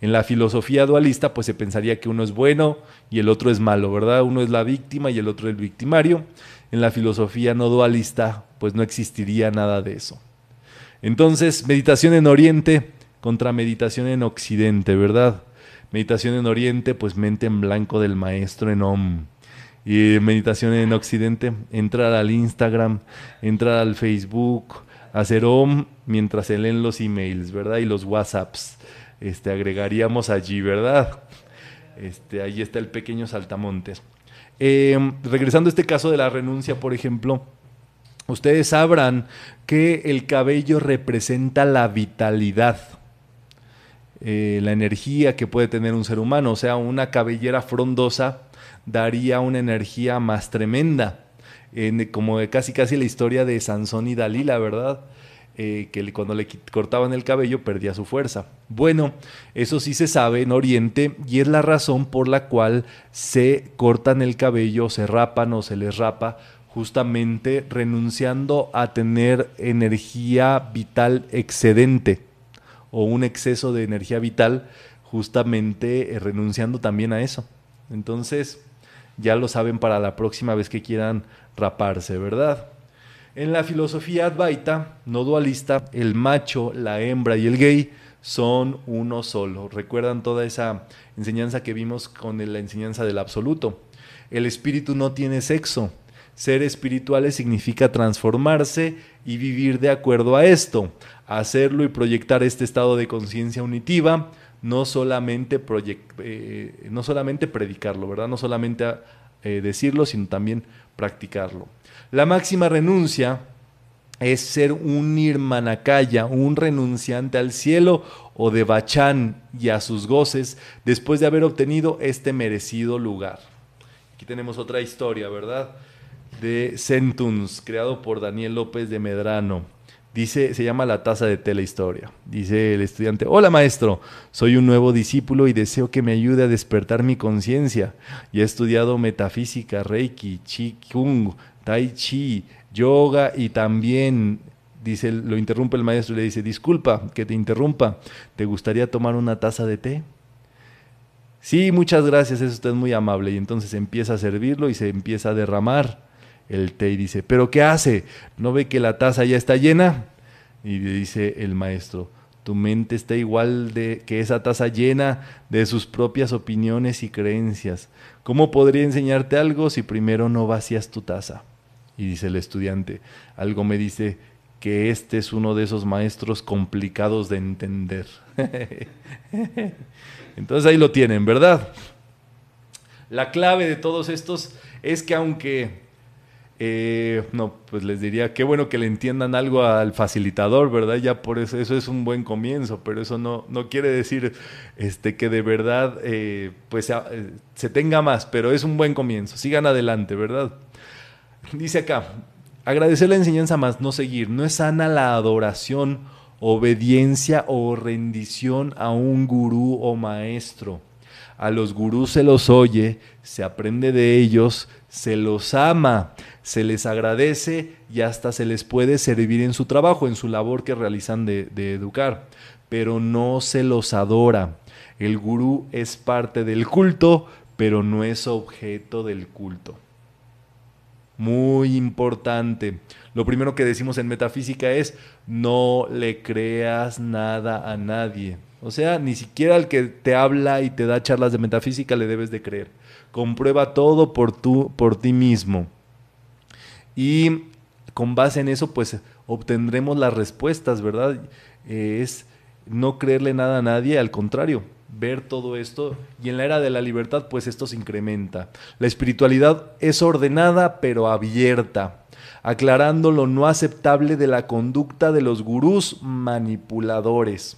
En la filosofía dualista pues se pensaría que uno es bueno y el otro es malo, ¿verdad? Uno es la víctima y el otro el victimario. En la filosofía no dualista pues no existiría nada de eso. Entonces, meditación en Oriente contra meditación en Occidente, ¿verdad? Meditación en Oriente, pues mente en blanco del maestro en Om. Y meditación en Occidente, entrar al Instagram, entrar al Facebook, hacer Om mientras se leen los emails, ¿verdad? Y los WhatsApps. Este, agregaríamos allí, ¿verdad? Este, ahí está el pequeño saltamontes. Em, regresando a este caso de la renuncia, por ejemplo, ustedes sabrán que el cabello representa la vitalidad, eh, la energía que puede tener un ser humano. O sea, una cabellera frondosa daría una energía más tremenda, como casi casi la historia de Sansón y Dalila, ¿verdad? Eh, que cuando le cortaban el cabello perdía su fuerza. Bueno, eso sí se sabe en Oriente y es la razón por la cual se cortan el cabello, se rapan o se les rapa justamente renunciando a tener energía vital excedente o un exceso de energía vital, justamente eh, renunciando también a eso. Entonces, ya lo saben para la próxima vez que quieran raparse, ¿verdad? En la filosofía advaita, no dualista, el macho, la hembra y el gay son uno solo. ¿Recuerdan toda esa enseñanza que vimos con la enseñanza del absoluto? El espíritu no tiene sexo, ser espirituales significa transformarse y vivir de acuerdo a esto, hacerlo y proyectar este estado de conciencia unitiva, no solamente, eh, no solamente predicarlo, ¿verdad? No solamente eh, decirlo, sino también practicarlo. La máxima renuncia es ser un nirmanakaya, un renunciante al cielo o de Bachán y a sus goces después de haber obtenido este merecido lugar. Aquí tenemos otra historia, ¿verdad? De Centuns, creado por Daniel López de Medrano. Dice, se llama La taza de té la historia. Dice el estudiante, hola maestro, soy un nuevo discípulo y deseo que me ayude a despertar mi conciencia. Y he estudiado metafísica, reiki, kung, tai chi, yoga y también, dice, lo interrumpe el maestro y le dice, disculpa que te interrumpa, ¿te gustaría tomar una taza de té? Sí, muchas gracias, es usted muy amable. Y entonces empieza a servirlo y se empieza a derramar el y dice, ¿pero qué hace? ¿No ve que la taza ya está llena? Y dice el maestro, tu mente está igual de que esa taza llena de sus propias opiniones y creencias. ¿Cómo podría enseñarte algo si primero no vacías tu taza? Y dice el estudiante, algo me dice que este es uno de esos maestros complicados de entender. Entonces ahí lo tienen, ¿verdad? La clave de todos estos es que aunque eh, no, pues les diría, qué bueno que le entiendan algo al facilitador, ¿verdad? Ya por eso, es un buen comienzo, pero eso no, no quiere decir este, que de verdad eh, pues, eh, se tenga más, pero es un buen comienzo. Sigan adelante, ¿verdad? Dice acá, agradecer la enseñanza más, no seguir. No es sana la adoración, obediencia o rendición a un gurú o maestro. A los gurús se los oye, se aprende de ellos, se los ama, se les agradece y hasta se les puede servir en su trabajo, en su labor que realizan de, educar, pero no se los adora. El gurú es parte del culto, pero no es objeto del culto. Muy importante. Lo primero que decimos en metafísica es no le creas nada a nadie. O sea, ni siquiera al que te habla y te da charlas de metafísica le debes de creer. Comprueba todo por, por ti mismo. Y con base en eso, pues obtendremos las respuestas, ¿verdad? es no creerle nada a nadie, al contrario, ver todo esto y en la era de la libertad pues esto se incrementa. La espiritualidad es ordenada pero abierta, aclarando lo no aceptable de la conducta de los gurús manipuladores.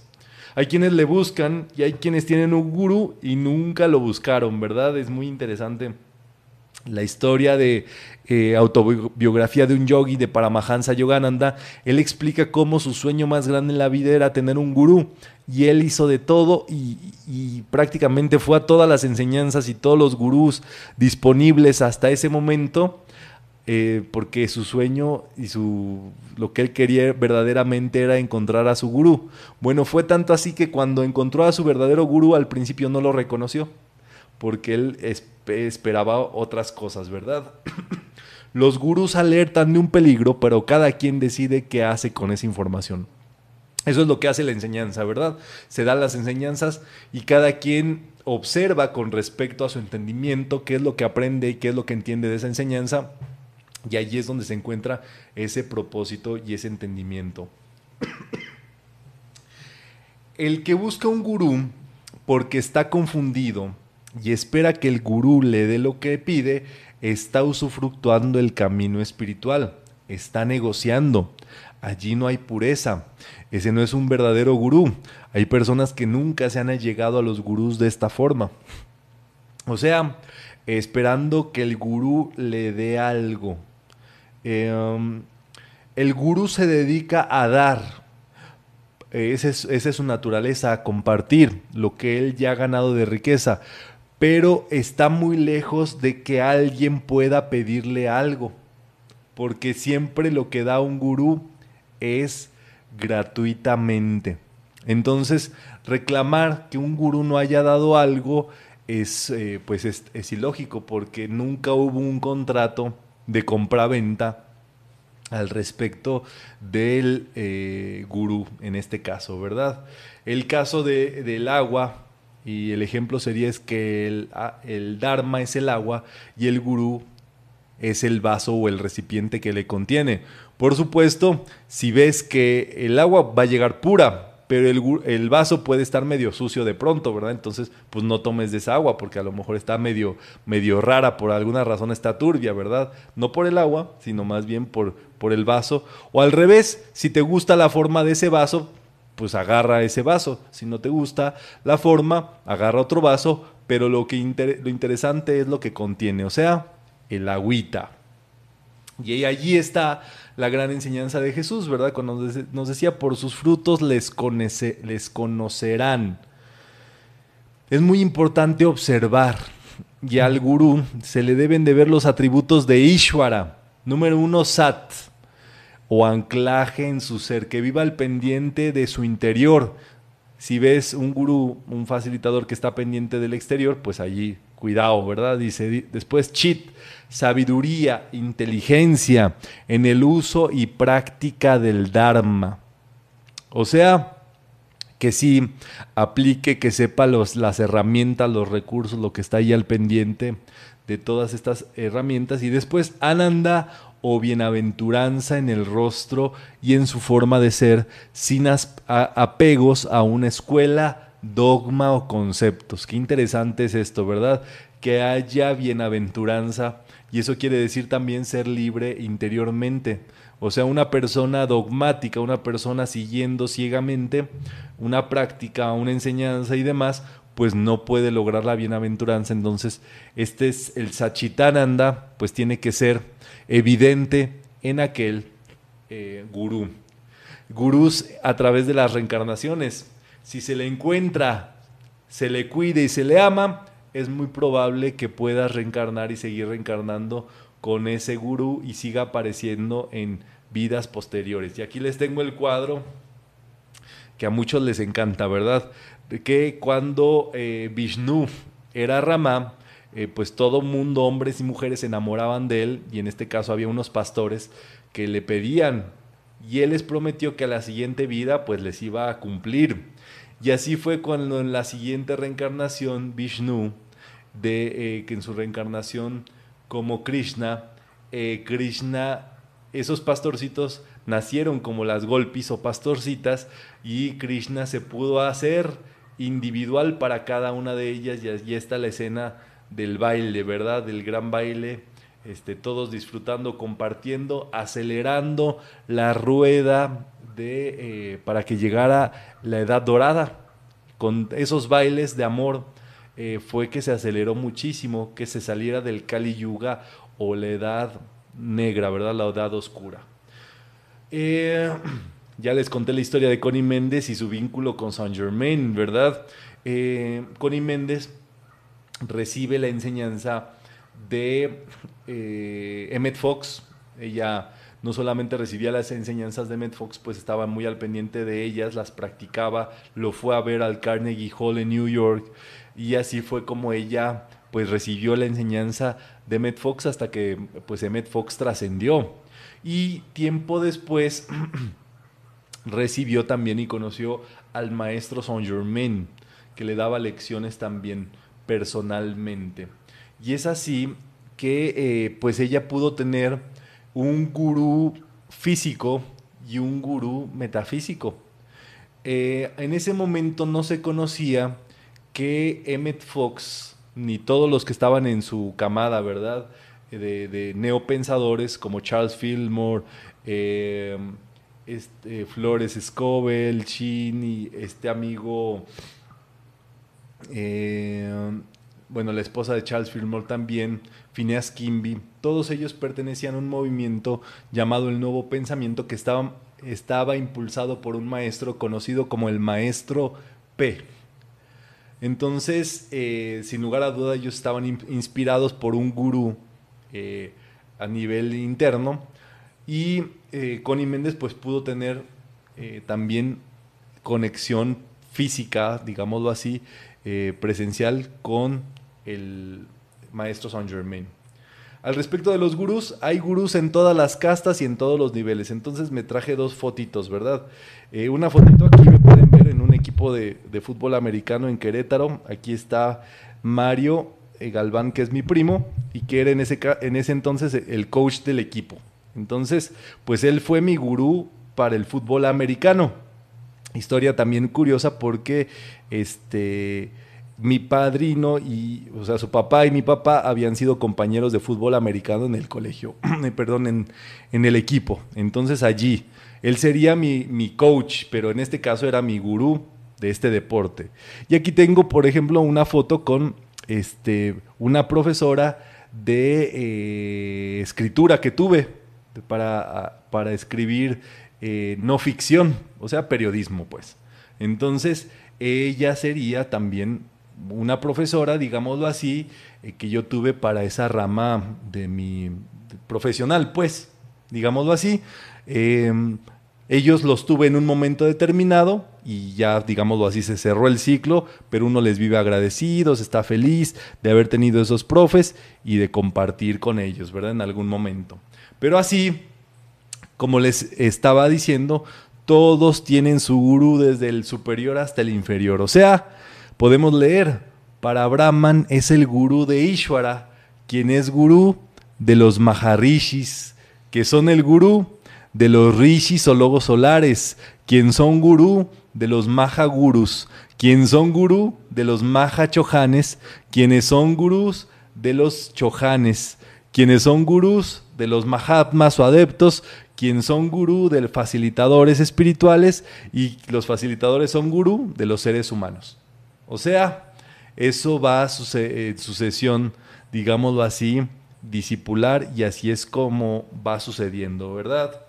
Hay quienes le buscan y hay quienes tienen un gurú y nunca lo buscaron, ¿verdad? Es muy interesante la historia de eh, autobiografía de un yogi de Paramahansa Yogananda, él explica cómo su sueño más grande en la vida era tener un gurú y él hizo de todo y, prácticamente fue a todas las enseñanzas y todos los gurús disponibles hasta ese momento eh, porque su sueño y su lo que él quería verdaderamente era encontrar a su gurú. Bueno, fue tanto así que cuando encontró a su verdadero gurú al principio no lo reconoció porque él esperaba otras cosas, ¿verdad? Los gurús alertan de un peligro, pero cada quien decide qué hace con esa información. Eso es lo que hace la enseñanza, ¿verdad? Se dan las enseñanzas y cada quien observa con respecto a su entendimiento qué es lo que aprende y qué es lo que entiende de esa enseñanza. Y allí es donde se encuentra ese propósito y ese entendimiento. El que busca un gurú porque está confundido y espera que el gurú le dé lo que pide, está usufructuando el camino espiritual, está negociando. Allí no hay pureza. Ese no es un verdadero gurú. Hay personas que nunca se han llegado a los gurús de esta forma. O sea, esperando que el gurú le dé algo. Em, el gurú se dedica a dar. Esa es, esa es su naturaleza, a compartir lo que él ya ha ganado de riqueza pero está muy lejos de que alguien pueda pedirle algo, porque siempre lo que da un gurú es gratuitamente. Entonces, reclamar que un gurú no haya dado algo es, eh, pues es, ilógico, porque nunca hubo un contrato de compra-venta al respecto del eh, gurú en este caso, ¿verdad? El caso de, del agua, y el ejemplo sería es que el, el Dharma es el agua y el gurú es el vaso o el recipiente que le contiene. Por supuesto, si ves que el agua va a llegar pura, pero el, el, vaso puede estar medio sucio de pronto, ¿verdad? Entonces, pues no tomes de esa agua porque a lo mejor está medio, medio rara, por alguna razón está turbia, ¿verdad? No por el agua, sino más bien por, por el vaso. O al revés, si te gusta la forma de ese vaso, pues agarra ese vaso. Si no te gusta la forma, agarra otro vaso, pero lo, que lo interesante es lo que contiene, o sea, el agüita. Y allí está la gran enseñanza de Jesús, ¿verdad? Cuando nos decía, por sus frutos les, les conocerán. Es muy importante observar, y al gurú se le deben de ver los atributos de Ishwara. Número uno, Sat o anclaje en su ser, que viva al pendiente de su interior. Si ves un gurú, un facilitador que está pendiente del exterior, pues allí cuidado, ¿verdad? Dice después chit, sabiduría, inteligencia en el uso y práctica del Dharma. O sea, que sí aplique, que sepa los, las herramientas, los recursos, lo que está ahí al pendiente de todas estas herramientas. Y después Ananda o bienaventuranza en el rostro y en su forma de ser, sin apegos a una escuela, dogma o conceptos. Qué interesante es esto, ¿verdad? Que haya bienaventuranza y eso quiere decir también ser libre interiormente. O sea, una persona dogmática, una persona siguiendo ciegamente una práctica, una enseñanza y demás, pues no puede lograr la bienaventuranza. Entonces, este es el Sachitananda, pues tiene que ser evidente en aquel eh, gurú. Gurús a través de las reencarnaciones. Si se le encuentra, se le cuide y se le ama, es muy probable que pueda reencarnar y seguir reencarnando con ese gurú y siga apareciendo en vidas posteriores. Y aquí les tengo el cuadro que a muchos les encanta, ¿verdad? que cuando eh, Vishnu era Rama, eh, pues todo mundo, hombres y mujeres, se enamoraban de él, y en este caso había unos pastores que le pedían, y él les prometió que a la siguiente vida pues les iba a cumplir. Y así fue cuando en la siguiente reencarnación Vishnu, de, eh, que en su reencarnación como Krishna, Krishna esos pastorcitos nacieron como las golpis o pastorcitas y Krishna se pudo hacer individual para cada una de ellas y allí está la escena del baile, ¿verdad? Del gran baile, este, todos disfrutando, compartiendo, acelerando la rueda de, eh, para que llegara la edad dorada. Con esos bailes de amor eh, fue que se aceleró muchísimo, que se saliera del Kali Yuga o la edad negra, ¿verdad? La edad oscura. Eh, ya les conté la historia de Connie Méndez y su vínculo con Saint Germain, ¿verdad? Connie Méndez recibe la enseñanza de Emmett Fox. Ella no solamente recibía las enseñanzas de Emmett Fox, pues estaba muy al pendiente de ellas, las practicaba, lo fue a ver al Carnegie Hall en New York y así fue como ella pues recibió la enseñanza de Emmett Fox hasta que pues Emmett Fox trascendió. Y tiempo después recibió también y conoció al maestro Saint Germain, que le daba lecciones también personalmente. Y es así que eh, pues ella pudo tener un gurú físico y un gurú metafísico. Eh, en ese momento no se conocía que Emmett Fox, ni todos los que estaban en su camada, ¿verdad? De, neopensadores como Charles Fillmore, eh, este, Flores Scoville, Chin y este amigo, eh, bueno, la esposa de Charles Fillmore también, Phineas Kimby, todos ellos pertenecían a un movimiento llamado el Nuevo Pensamiento que estaba, estaba impulsado por un maestro conocido como el Maestro P. Entonces, eh, sin lugar a duda, ellos estaban inspirados por un gurú eh, a nivel interno y eh, Connie Méndez pues pudo tener también conexión física, digámoslo así, presencial con el maestro Saint Germain. Al respecto de los gurús, hay gurús en todas las castas y en todos los niveles. Entonces me traje dos fotitos, ¿verdad? una fotito aquí me pueden ver en un equipo de, fútbol americano en Querétaro. Aquí está Mario Galván, que es mi primo, y que era en ese, en ese entonces el coach del equipo. Entonces, pues él fue mi gurú para el fútbol americano. Historia también curiosa porque este mi padrino y, o sea, su papá y mi papá habían sido compañeros de fútbol americano en el colegio, perdón, en, en, el equipo. Entonces allí, él sería mi, mi, coach, pero en este caso era mi gurú de este deporte. Y aquí tengo, por ejemplo, una foto con este, una profesora de eh, escritura que tuve para, para escribir eh, no ficción, o sea, periodismo, pues. Entonces, ella sería también una profesora, digámoslo así, eh, que yo tuve para esa rama de mi profesional, pues, digámoslo así. Em, ellos los tuve en un momento determinado y ya, digámoslo así, se cerró el ciclo, pero uno les vive agradecidos, está feliz de haber tenido esos profes y de compartir con ellos, ¿verdad? En algún momento. Pero así, como les estaba diciendo, todos tienen su gurú desde el superior hasta el inferior. O sea, podemos leer, para Brahman es el gurú de Ishvara, quien es gurú de los Maharishis, que son el gurú de los rishis o logos solares, quien son gurú de los Mahagurus, quien son gurú de los Mahachohanes, quienes son gurús de los Chohanes, quienes son gurús de los Mahatmas o adeptos, quienes son gurú de facilitadores espirituales y los facilitadores son gurú de los seres humanos. O sea, eso va en sucesión, digámoslo así, discipular y así es como va sucediendo, ¿verdad?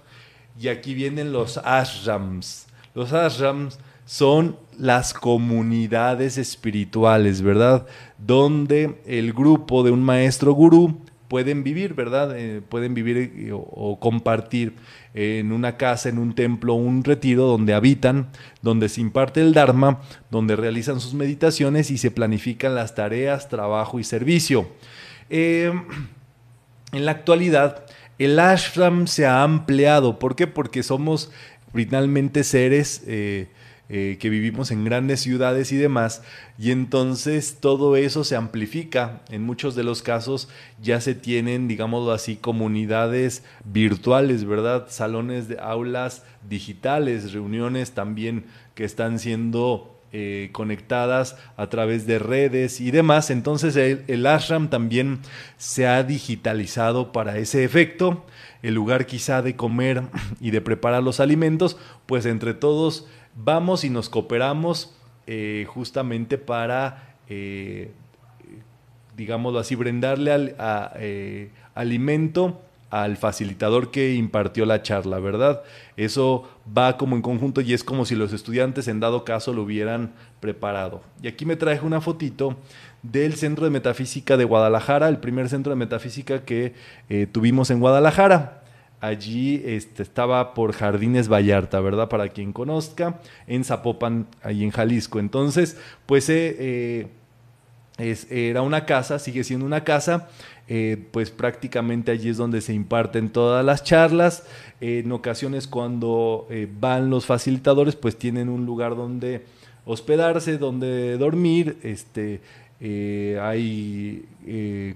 Y aquí vienen los ashrams. Los ashrams son las comunidades espirituales, ¿verdad? Donde el grupo de un maestro gurú pueden vivir, ¿verdad? Eh, pueden vivir eh, o, compartir en una casa, en un templo, un retiro donde habitan, donde se imparte el Dharma, donde realizan sus meditaciones y se planifican las tareas, trabajo y servicio. Eh, en la actualidad, el ashram se ha ampliado. ¿Por qué? Porque somos finalmente seres eh, que vivimos en grandes ciudades y demás, y entonces todo eso se amplifica. En muchos de los casos ya se tienen, digámoslo así, comunidades virtuales, ¿verdad? Salones de aulas digitales, reuniones también que están siendo eh, conectadas a través de redes y demás. Entonces el, ashram también se ha digitalizado para ese efecto. El lugar quizá de comer y de preparar los alimentos, pues entre todos vamos y nos cooperamos eh, justamente para, eh, digámoslo así, brindarle al, alimento al facilitador que impartió la charla, ¿verdad? Eso va como en conjunto y es como si los estudiantes en dado caso lo hubieran preparado. Y aquí me traje una fotito del Centro de Metafísica de Guadalajara, el primer centro de metafísica que eh, tuvimos en Guadalajara. Allí este, estaba por Jardines Vallarta, ¿verdad? Para quien conozca, en Zapopan, ahí en Jalisco. Entonces, pues eh, eh, era una casa, sigue siendo una casa eh, pues prácticamente allí es donde se imparten todas las charlas. en ocasiones cuando van los facilitadores, pues tienen un lugar donde hospedarse, donde dormir, este, eh, hay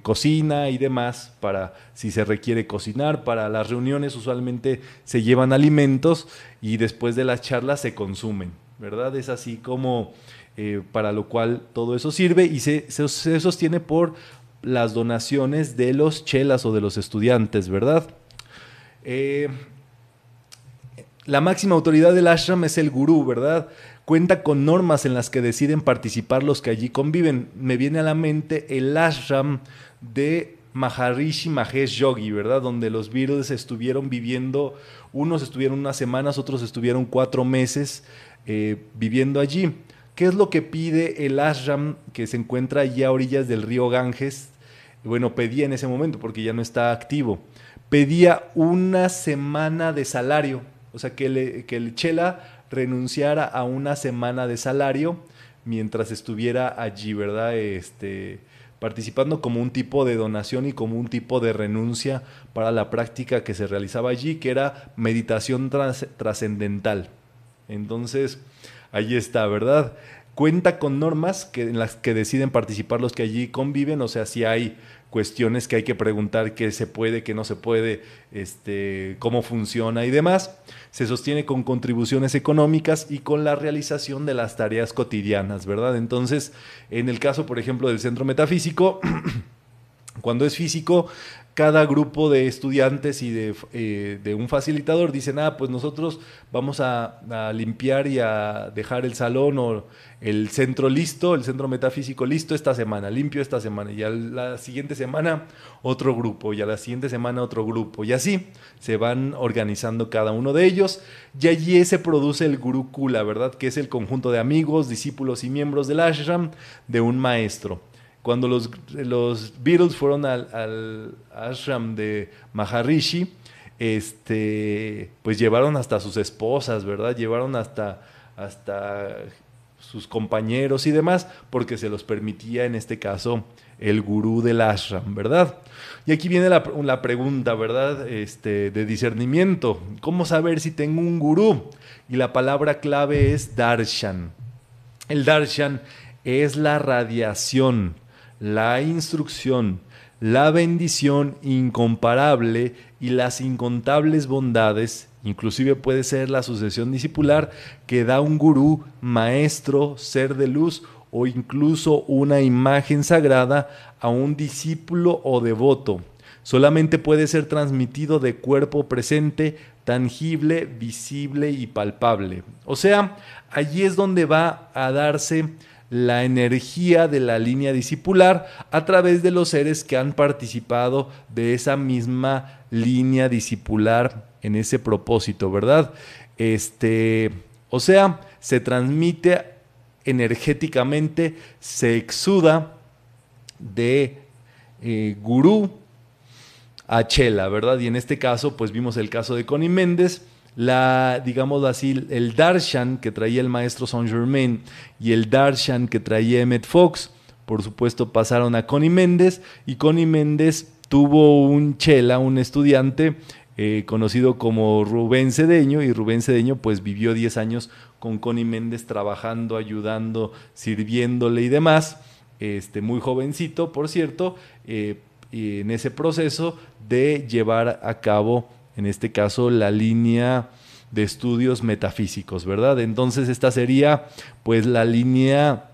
cocina y demás para si se requiere cocinar. Para las reuniones usualmente se llevan alimentos y después de las charlas se consumen, ¿verdad? Es así como... para lo cual todo eso sirve y se, se sostiene por las donaciones de los chelas o de los estudiantes, ¿verdad? Eh, la máxima autoridad del ashram es el gurú, ¿verdad? Cuenta con normas en las que deciden participar los que allí conviven. Me viene a la mente el ashram de Maharishi Mahesh Yogi, ¿verdad? Donde los Beatles estuvieron viviendo, unos estuvieron unas semanas, otros estuvieron cuatro meses eh, viviendo allí. ¿Qué es lo que pide el ashram que se encuentra allí a orillas del río Ganges? bueno, pedía en ese momento porque ya no está activo, pedía una semana de salario, o sea, que, que el Chela renunciara a una semana de salario mientras estuviera allí, ¿verdad? Este, participando como un tipo de donación y como un tipo de renuncia para la práctica que se realizaba allí, que era meditación trascendental. Entonces, ahí está, ¿verdad? Cuenta con normas que, en las que deciden participar los que allí conviven, o sea, si hay cuestiones que hay que preguntar qué se puede, qué no se puede, este, cómo funciona y demás. Se sostiene con contribuciones económicas y con la realización de las tareas cotidianas, ¿verdad? Entonces, en el caso, por ejemplo, del centro metafísico, cuando es físico, cada grupo de estudiantes y de, eh, un facilitador dicen, ah, pues nosotros vamos a, limpiar y a dejar el salón o el centro listo, el centro metafísico listo esta semana, limpio esta semana, y a la siguiente semana otro grupo, y a la siguiente semana otro grupo, y así se van organizando cada uno de ellos, y allí se produce el Gurukula, ¿verdad? Que es el conjunto de amigos, discípulos y miembros del ashram de un maestro cuando los, los Beatles fueron al, ashram de Maharishi, este, pues llevaron hasta sus esposas, ¿verdad? Llevaron hasta, hasta sus compañeros y demás, porque se los permitía en este caso el gurú del ashram, ¿verdad? Y aquí viene la, la, pregunta, ¿verdad? Este, de discernimiento. ¿Cómo saber si tengo un gurú? Y la palabra clave es darshan. El darshan es la radiación la instrucción, la bendición incomparable y las incontables bondades, inclusive puede ser la sucesión discipular que da un gurú, maestro, ser de luz o incluso una imagen sagrada a un discípulo o devoto. Solamente puede ser transmitido de cuerpo presente, tangible, visible y palpable. O sea, allí es donde va a darse la energía de la línea discipular a través de los seres que han participado de esa misma línea discipular en ese propósito, ¿verdad? Este, o sea, se transmite energéticamente, se exuda de eh, gurú a chela, ¿verdad? Y en este caso, pues vimos el caso de Connie Méndez, la, digamos así, el darshan que traía el maestro Saint Germain y el darshan que traía Emmett Fox, por supuesto pasaron a Connie Méndez y Connie Méndez tuvo un chela, un estudiante eh, conocido como Rubén Cedeño, y Rubén Cedeño pues vivió 10 años con Connie Méndez trabajando, ayudando, sirviéndole y demás, este, muy jovencito, por cierto, eh, en ese proceso de llevar a cabo, en este caso, la línea de estudios metafísicos, ¿verdad? Entonces esta sería pues la línea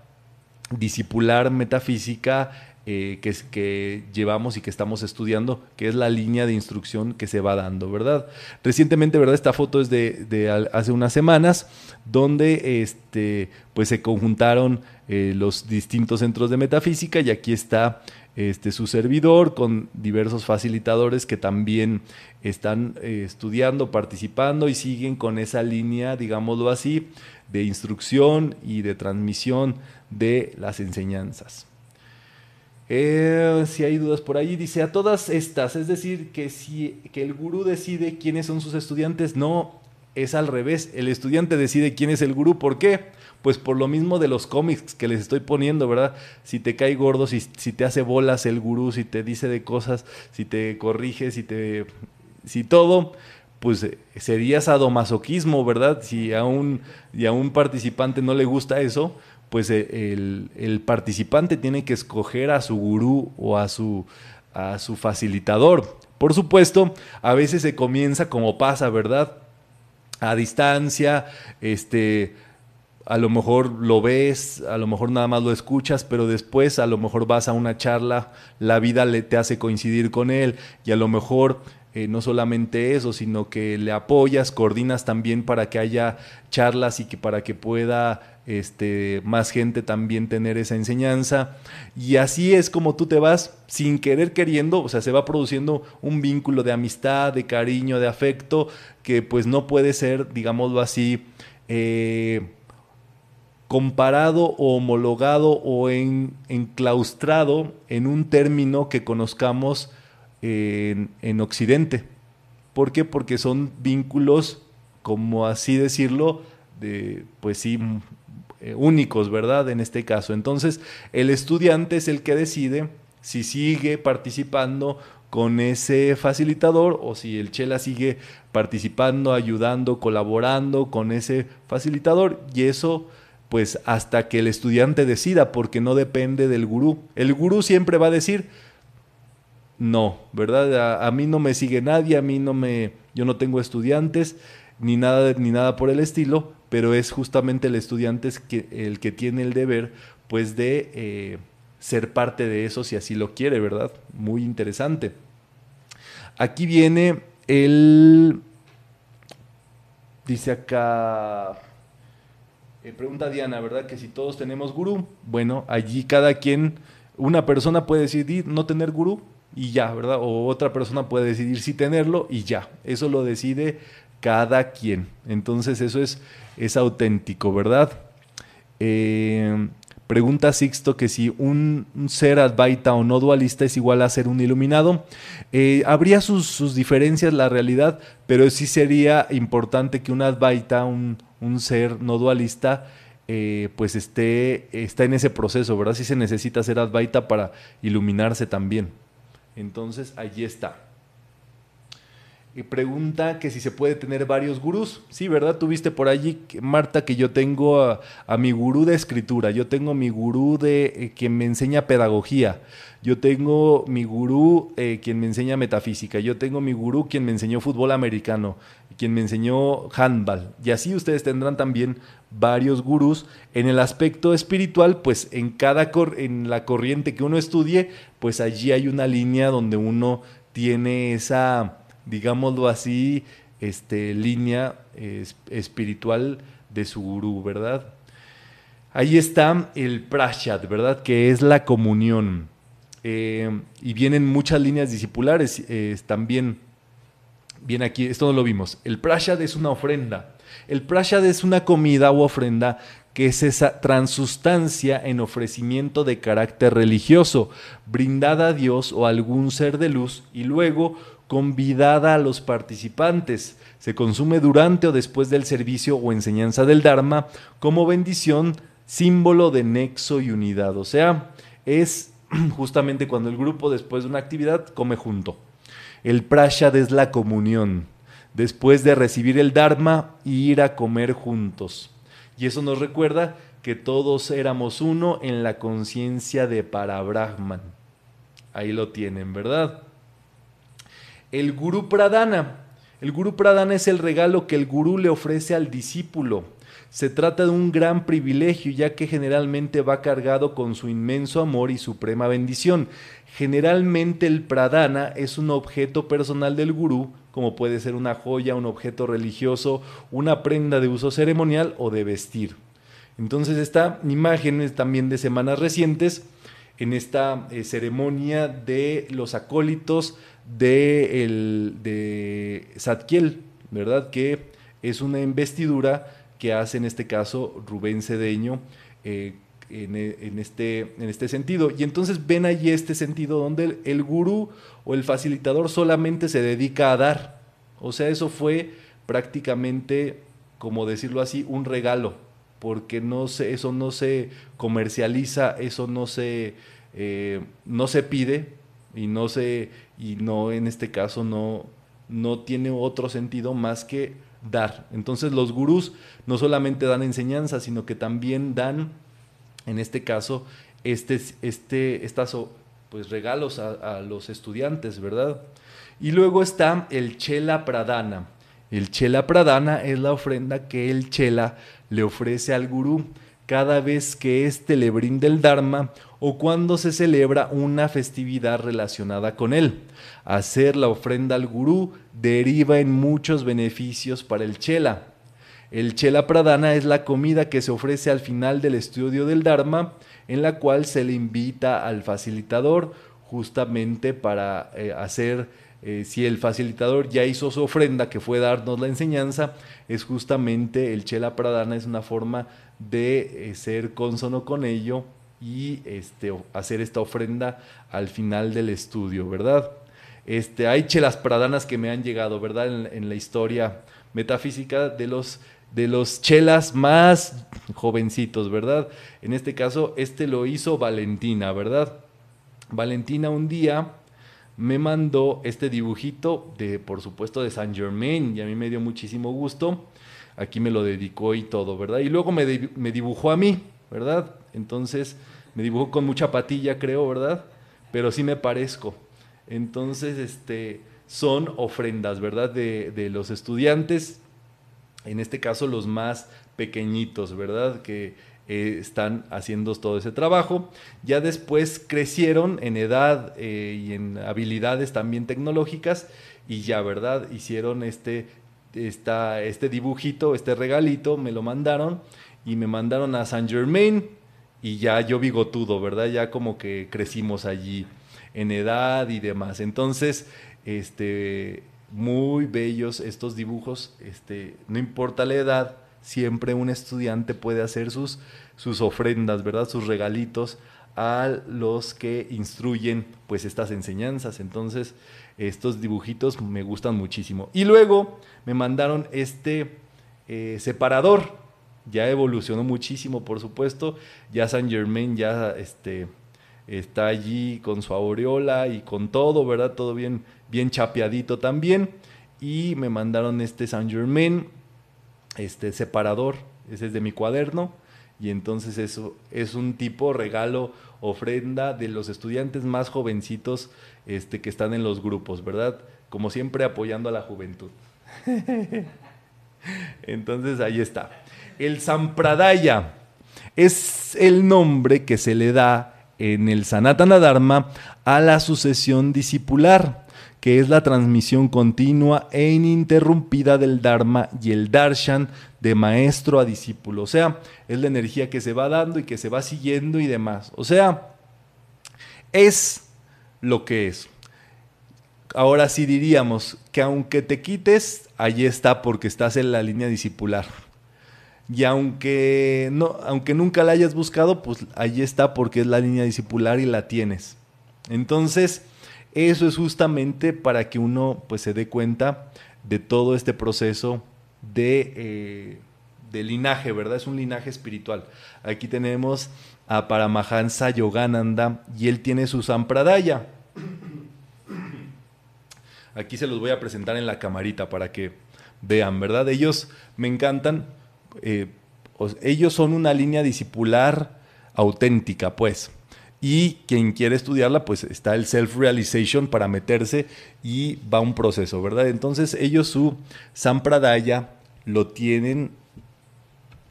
discipular metafísica eh, que, que, llevamos y que estamos estudiando, que es la línea de instrucción que se va dando, ¿verdad? Recientemente, ¿verdad? Esta foto es de, hace unas semanas, donde este, pues se conjuntaron eh, los distintos centros de metafísica y aquí está este, su servidor con diversos facilitadores que también están eh, estudiando, participando y siguen con esa línea, digámoslo así, de instrucción y de transmisión de las enseñanzas. Eh, si hay dudas por ahí, dice a todas estas, es decir, que si que el gurú decide quiénes son sus estudiantes, no, es al revés, el estudiante decide quién es el gurú, ¿por qué? Pues por lo mismo de los cómics que les estoy poniendo, ¿verdad? Si te cae gordo, si, si te hace bolas el gurú, si te dice de cosas, si te corrige, si te... si todo, pues eh, sería sadomasoquismo, ¿verdad? Si a un, y a un participante no le gusta eso, pues eh, el, participante tiene que escoger a su gurú o a su, a su facilitador. Por supuesto, a veces se comienza como pasa, ¿verdad? A distancia, este, a lo mejor lo ves, a lo mejor nada más lo escuchas, pero después a lo mejor vas a una charla, la vida le, te hace coincidir con él y a lo mejor eh, no solamente eso, sino que le apoyas, coordinas también para que haya charlas y que para que pueda este, más gente también tener esa enseñanza. Y así es como tú te vas sin querer queriendo, o sea, se va produciendo un vínculo de amistad, de cariño, de afecto, que pues no puede ser, digámoslo así, eh, comparado o homologado o en, enclaustrado en un término que conozcamos en, en Occidente. ¿Por qué? Porque son vínculos, como así decirlo, de, pues sí, eh, únicos, ¿verdad? En este caso. Entonces, el estudiante es el que decide si sigue participando con ese facilitador o si el Chela sigue participando, ayudando, colaborando con ese facilitador y eso pues hasta que el estudiante decida porque no depende del gurú. El gurú siempre va a decir no, ¿verdad? A, mí no me sigue nadie, a mí no me yo no tengo estudiantes ni nada ni nada por el estilo, pero es justamente el estudiante el que tiene el deber pues de eh, ser parte de eso si así lo quiere, ¿verdad? Muy interesante. Aquí viene el... Dice acá... Eh, pregunta Diana, ¿verdad? Que si todos tenemos gurú. Bueno, allí cada quien, una persona puede decidir no tener gurú y ya, ¿verdad? O otra persona puede decidir sí tenerlo y ya. Eso lo decide cada quien. Entonces eso es, es auténtico, ¿verdad? Eh, pregunta Sixto que si un, ser advaita o no dualista es igual a ser un iluminado. Eh, habría sus, diferencias, la realidad, pero sí sería importante que un advaita, un, ser no dualista, eh, pues esté, está en ese proceso, ¿verdad? Sí se necesita ser advaita para iluminarse también. Entonces, allí está. Y pregunta que si se puede tener varios gurús. Sí, ¿verdad? Tuviste por allí, Marta, que yo tengo a, mi gurú de escritura, yo tengo mi gurú de eh, quien me enseña pedagogía, yo tengo mi gurú eh, quien me enseña metafísica, yo tengo mi gurú quien me enseñó fútbol americano, quien me enseñó handball. Y así ustedes tendrán también varios gurús. En el aspecto espiritual, pues en cada en la corriente que uno estudie, pues allí hay una línea donde uno tiene esa digámoslo así, este, línea espiritual de su gurú, ¿verdad? Ahí está el prashad, ¿verdad? Que es la comunión. Eh, y vienen muchas líneas discipulares también. Viene aquí, esto no lo vimos. El prashad es una ofrenda. El prashad es una comida u ofrenda que es esa transustancia en ofrecimiento de carácter religioso, brindada a Dios o a algún ser de luz, y luego convidada a los participantes. Se consume durante o después del servicio o enseñanza del Dharma como bendición, símbolo de nexo y unidad. O sea, es justamente cuando el grupo después de una actividad come junto. El prashad es la comunión, después de recibir el dharma y ir a comer juntos. Y eso nos recuerda que todos éramos uno en la conciencia de Parabrahman. Ahí lo tienen, ¿verdad? El Guru Pradana. El Guru Pradana es el regalo que el Gurú le ofrece al discípulo. Se trata de un gran privilegio ya que generalmente va cargado con su inmenso amor y suprema bendición. Generalmente el pradana es un objeto personal del gurú, como puede ser una joya, un objeto religioso, una prenda de uso ceremonial o de vestir. Entonces esta imagen es también de semanas recientes en esta eh, ceremonia de los acólitos de, el, de ¿verdad? Que es una investidura que hace en este caso Rubén Cedeño eh, en, este, en este sentido. Y entonces ven allí este sentido donde el, gurú o el facilitador solamente se dedica a dar. O sea, eso fue prácticamente, como decirlo así, un regalo, porque no se, eso no se comercializa, eso no se, eh, no se pide y no se, y no en este caso no, no tiene otro sentido más que dar. Entonces los gurús no solamente dan enseñanza, sino que también dan, en este caso, este, este, pues, regalos a, los estudiantes, ¿verdad? Y luego está el Chela Pradana. El Chela Pradana es la ofrenda que el Chela le ofrece al gurú cada vez que éste le brinda el Dharma o cuando se celebra una festividad relacionada con él. Hacer la ofrenda al gurú deriva en muchos beneficios para el chela. El chela pradana es la comida que se ofrece al final del estudio del Dharma, en la cual se le invita al facilitador justamente para eh, hacer, eh, si el facilitador ya hizo su ofrenda, que fue darnos la enseñanza, es justamente el chela pradana, es una forma de eh, ser consono con ello y este, hacer esta ofrenda al final del estudio, ¿verdad? Este, hay chelas pradanas que me han llegado, ¿verdad? En, la historia metafísica de los, de los chelas más jovencitos, ¿verdad? En este caso, este lo hizo Valentina, ¿verdad? Valentina un día me mandó este dibujito de, por supuesto, de Saint Germain y a mí me dio muchísimo gusto. Aquí me lo dedicó y todo, ¿verdad? Y luego me, me dibujó a mí, ¿verdad? Entonces, me dibujó con mucha patilla, creo, ¿verdad? Pero sí me parezco. Entonces, este, son ofrendas, ¿verdad? De, de los estudiantes, en este caso los más pequeñitos, ¿verdad? Que eh, están haciendo todo ese trabajo. Ya después crecieron en edad eh, y en habilidades también tecnológicas y ya, ¿verdad? Hicieron este, este dibujito, este regalito, me lo mandaron y me mandaron a Saint Germain y ya yo bigotudo, ¿verdad? Ya como que crecimos allí en edad y demás. Entonces, este, muy bellos estos dibujos, este, no importa la edad, siempre un estudiante puede hacer sus, sus ofrendas, ¿verdad? Sus regalitos a los que instruyen pues estas enseñanzas. Entonces, estos dibujitos me gustan muchísimo. Y luego me mandaron este eh, separador, ya evolucionó muchísimo, por supuesto. Ya Saint Germain ya este, está allí con su aureola y con todo, ¿verdad? Todo bien, bien chapeadito también. Y me mandaron este Saint Germain, este separador, ese es de mi cuaderno. Y entonces eso es un tipo regalo, ofrenda de los estudiantes más jovencitos este, que están en los grupos, ¿verdad? Como siempre apoyando a la juventud. entonces ahí está. El Sampradaya es el nombre que se le da en el Sanatana Dharma a la sucesión discipular, que es la transmisión continua e ininterrumpida del Dharma y el Darshan de maestro a discípulo. O sea, es la energía que se va dando y que se va siguiendo y demás. O sea, es lo que es. Ahora sí diríamos que aunque te quites, allí está porque estás en la línea discipular. Y aunque, no, aunque nunca la hayas buscado, pues allí está porque es la línea discipular y la tienes. Entonces, eso es justamente para que uno pues, se dé cuenta de todo este proceso de, eh, de linaje, ¿verdad? Es un linaje espiritual. Aquí tenemos a Paramahansa Yogananda y él tiene su Sampradaya. Aquí se los voy a presentar en la camarita para que vean, ¿verdad? Ellos me encantan. Eh, ellos son una línea discipular auténtica, pues. Y quien quiere estudiarla, pues está el self-realization para meterse y va un proceso, ¿verdad? Entonces ellos su Sampradaya lo tienen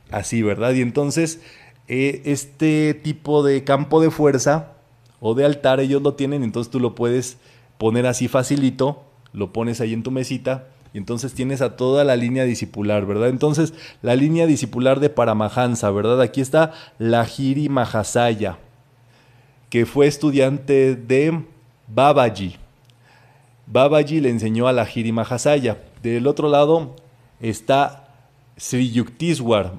así, ¿verdad? Y entonces eh, este tipo de campo de fuerza o de altar ellos lo tienen, entonces tú lo puedes poner así facilito, lo pones ahí en tu mesita y entonces tienes a toda la línea discipular, ¿verdad? Entonces la línea discipular de Paramahansa, ¿verdad? Aquí está la Giri Mahasaya, que fue estudiante de Babaji. Babaji le enseñó a la Giri Mahasaya. Del otro lado está Sri Yuktiswar.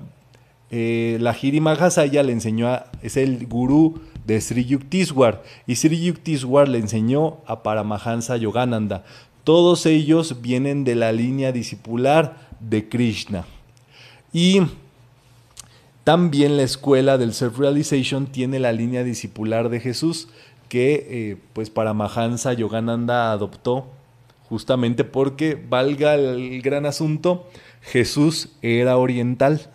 Eh, la Giri Mahasaya le enseñó a, es el gurú de Sri Yuktiswar y Sri Yuktiswar le enseñó a Paramahansa Yogananda. Todos ellos vienen de la línea discipular de Krishna. Y también la escuela del Self-Realization tiene la línea discipular de Jesús que eh, pues Paramahansa Yogananda adoptó justamente porque, valga el gran asunto, Jesús era oriental.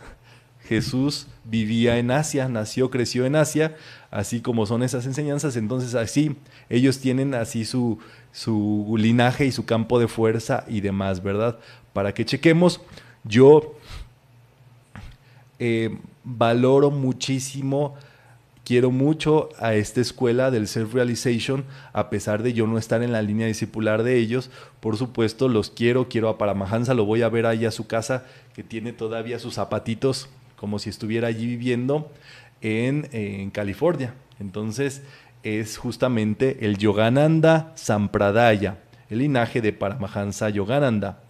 Jesús vivía en Asia, nació, creció en Asia, así como son esas enseñanzas, entonces así ellos tienen así su, su linaje y su campo de fuerza y demás, ¿verdad? Para que chequemos, yo eh, valoro muchísimo, quiero mucho a esta escuela del self-realization, a pesar de yo no estar en la línea discipular de ellos, por supuesto los quiero, quiero a Paramahansa, lo voy a ver ahí a su casa, que tiene todavía sus zapatitos como si estuviera allí viviendo en, California. Entonces es justamente el Yogananda Sampradaya, el linaje de Paramahansa Yogananda.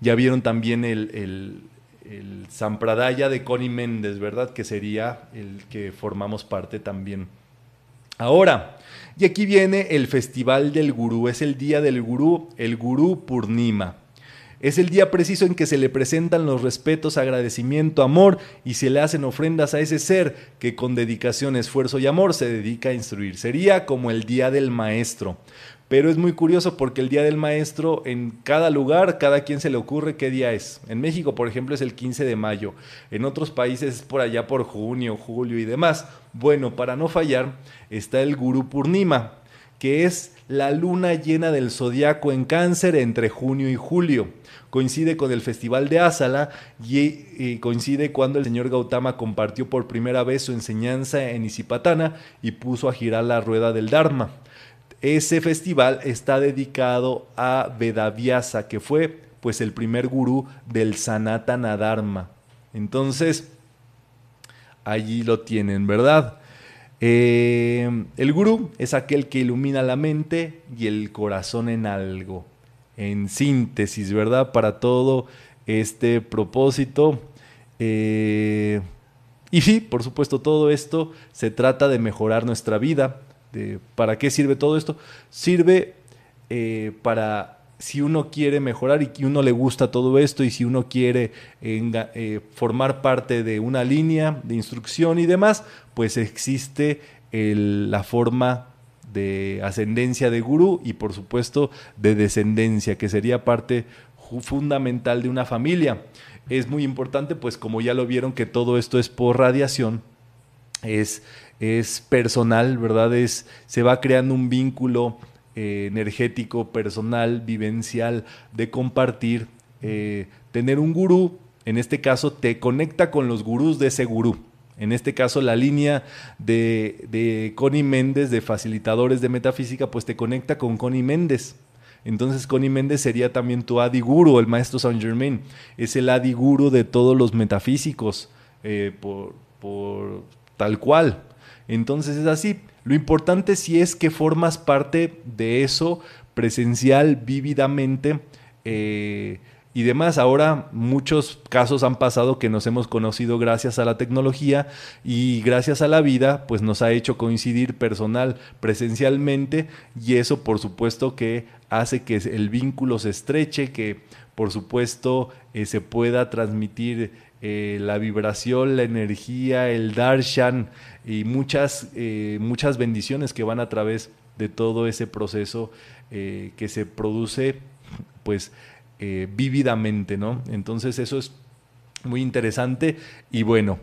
Ya vieron también el, el, el Sampradaya de Connie Méndez, ¿verdad? Que sería el que formamos parte también. Ahora, y aquí viene el Festival del Gurú, es el día del Gurú, el Gurú Purnima. Es el día preciso en que se le presentan los respetos, agradecimiento, amor y se le hacen ofrendas a ese ser que con dedicación, esfuerzo y amor se dedica a instruir. Sería como el día del maestro. Pero es muy curioso porque el Día del Maestro en cada lugar, cada quien se le ocurre qué día es. En México, por ejemplo, es el 15 de mayo. En otros países es por allá por junio, julio y demás. Bueno, para no fallar, está el Guru Purnima, que es la luna llena del zodiaco en cáncer entre junio y julio coincide con el Festival de Asala y, coincide cuando el señor Gautama compartió por primera vez su enseñanza en Isipatana y puso a girar la rueda del Dharma. Ese festival está dedicado a Vedavyasa, que fue pues el primer gurú del Sanatana Dharma. Entonces, allí lo tienen, ¿verdad? Eh, el gurú es aquel que ilumina la mente y el corazón en algo en síntesis, ¿verdad? Para todo este propósito. Eh, y sí, por supuesto, todo esto se trata de mejorar nuestra vida. ¿Para qué sirve todo esto? Sirve eh, para si uno quiere mejorar y que uno le gusta todo esto y si uno quiere eh, formar parte de una línea de instrucción y demás, pues existe la forma de ascendencia de gurú y por supuesto de descendencia, que sería parte fundamental de una familia. Es muy importante, pues como ya lo vieron, que todo esto es por radiación, es, es personal, ¿verdad? Es, se va creando un vínculo eh, energético, personal, vivencial, de compartir. Eh, tener un gurú, en este caso, te conecta con los gurús de ese gurú. En este caso, la línea de, de Connie Méndez, de facilitadores de metafísica, pues te conecta con Connie Méndez. Entonces Connie Méndez sería también tu Adiguru, el maestro Saint Germain. Es el Adiguru de todos los metafísicos, eh, por, por, tal cual. Entonces es así. Lo importante sí es que formas parte de eso presencial, vívidamente. Eh, y demás. Ahora muchos casos han pasado que nos hemos conocido gracias a la tecnología y gracias a la vida, pues nos ha hecho coincidir personal, presencialmente y eso por supuesto que hace que el vínculo se estreche, que por supuesto eh, se pueda transmitir eh, la vibración, la energía, el darshan y muchas, eh, muchas bendiciones que van a través de todo ese proceso eh, que se produce pues vívidamente, ¿no? Entonces eso es muy interesante y bueno,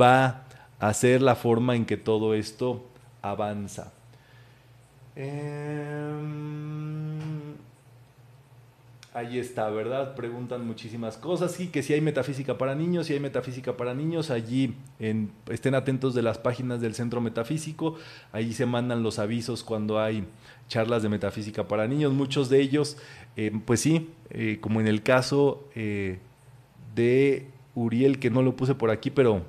va a ser la forma en que todo esto avanza. Em, ahí está, ¿verdad? Preguntan muchísimas cosas. Sí, que si hay metafísica para niños, si hay metafísica para niños, allí estén atentos de las páginas del Centro Metafísico. Allí se mandan los avisos cuando hay charlas de metafísica para niños. Muchos de ellos, eh, pues sí, eh, como en el caso eh, de Uriel, que no lo puse por aquí, pero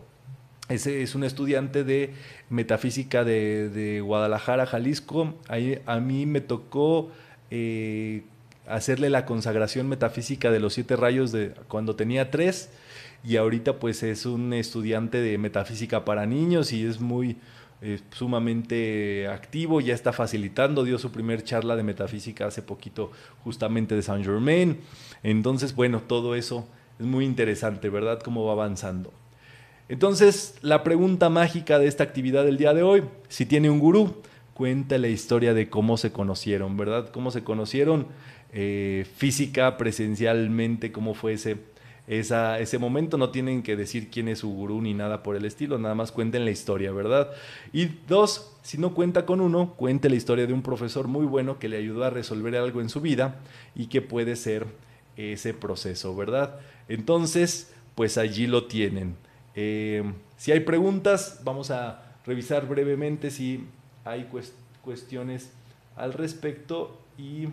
ese es un estudiante de metafísica de, Guadalajara, Jalisco. Ahí, a mí me tocó hacerle la consagración metafísica de los siete rayos de cuando tenía tres y ahorita pues es un estudiante de metafísica para niños y es muy eh, sumamente activo, ya está facilitando, dio su primer charla de metafísica hace poquito justamente de Saint Germain. Entonces, bueno, todo eso es muy interesante, ¿verdad? Cómo va avanzando. Entonces, la pregunta mágica de esta actividad del día de hoy, si tiene un gurú, cuenta la historia de cómo se conocieron, ¿verdad? Cómo se conocieron eh, física, presencialmente, cómo fue ese, ese momento. No tienen que decir quién es su gurú ni nada por el estilo, nada más cuenten la historia, ¿verdad? Y dos, si no cuenta con uno, cuente la historia de un profesor muy bueno que le ayudó a resolver algo en su vida y que puede ser ese proceso, ¿verdad? Entonces, pues allí lo tienen. Eh, si hay preguntas, vamos a revisar brevemente si hay cuestiones al respecto y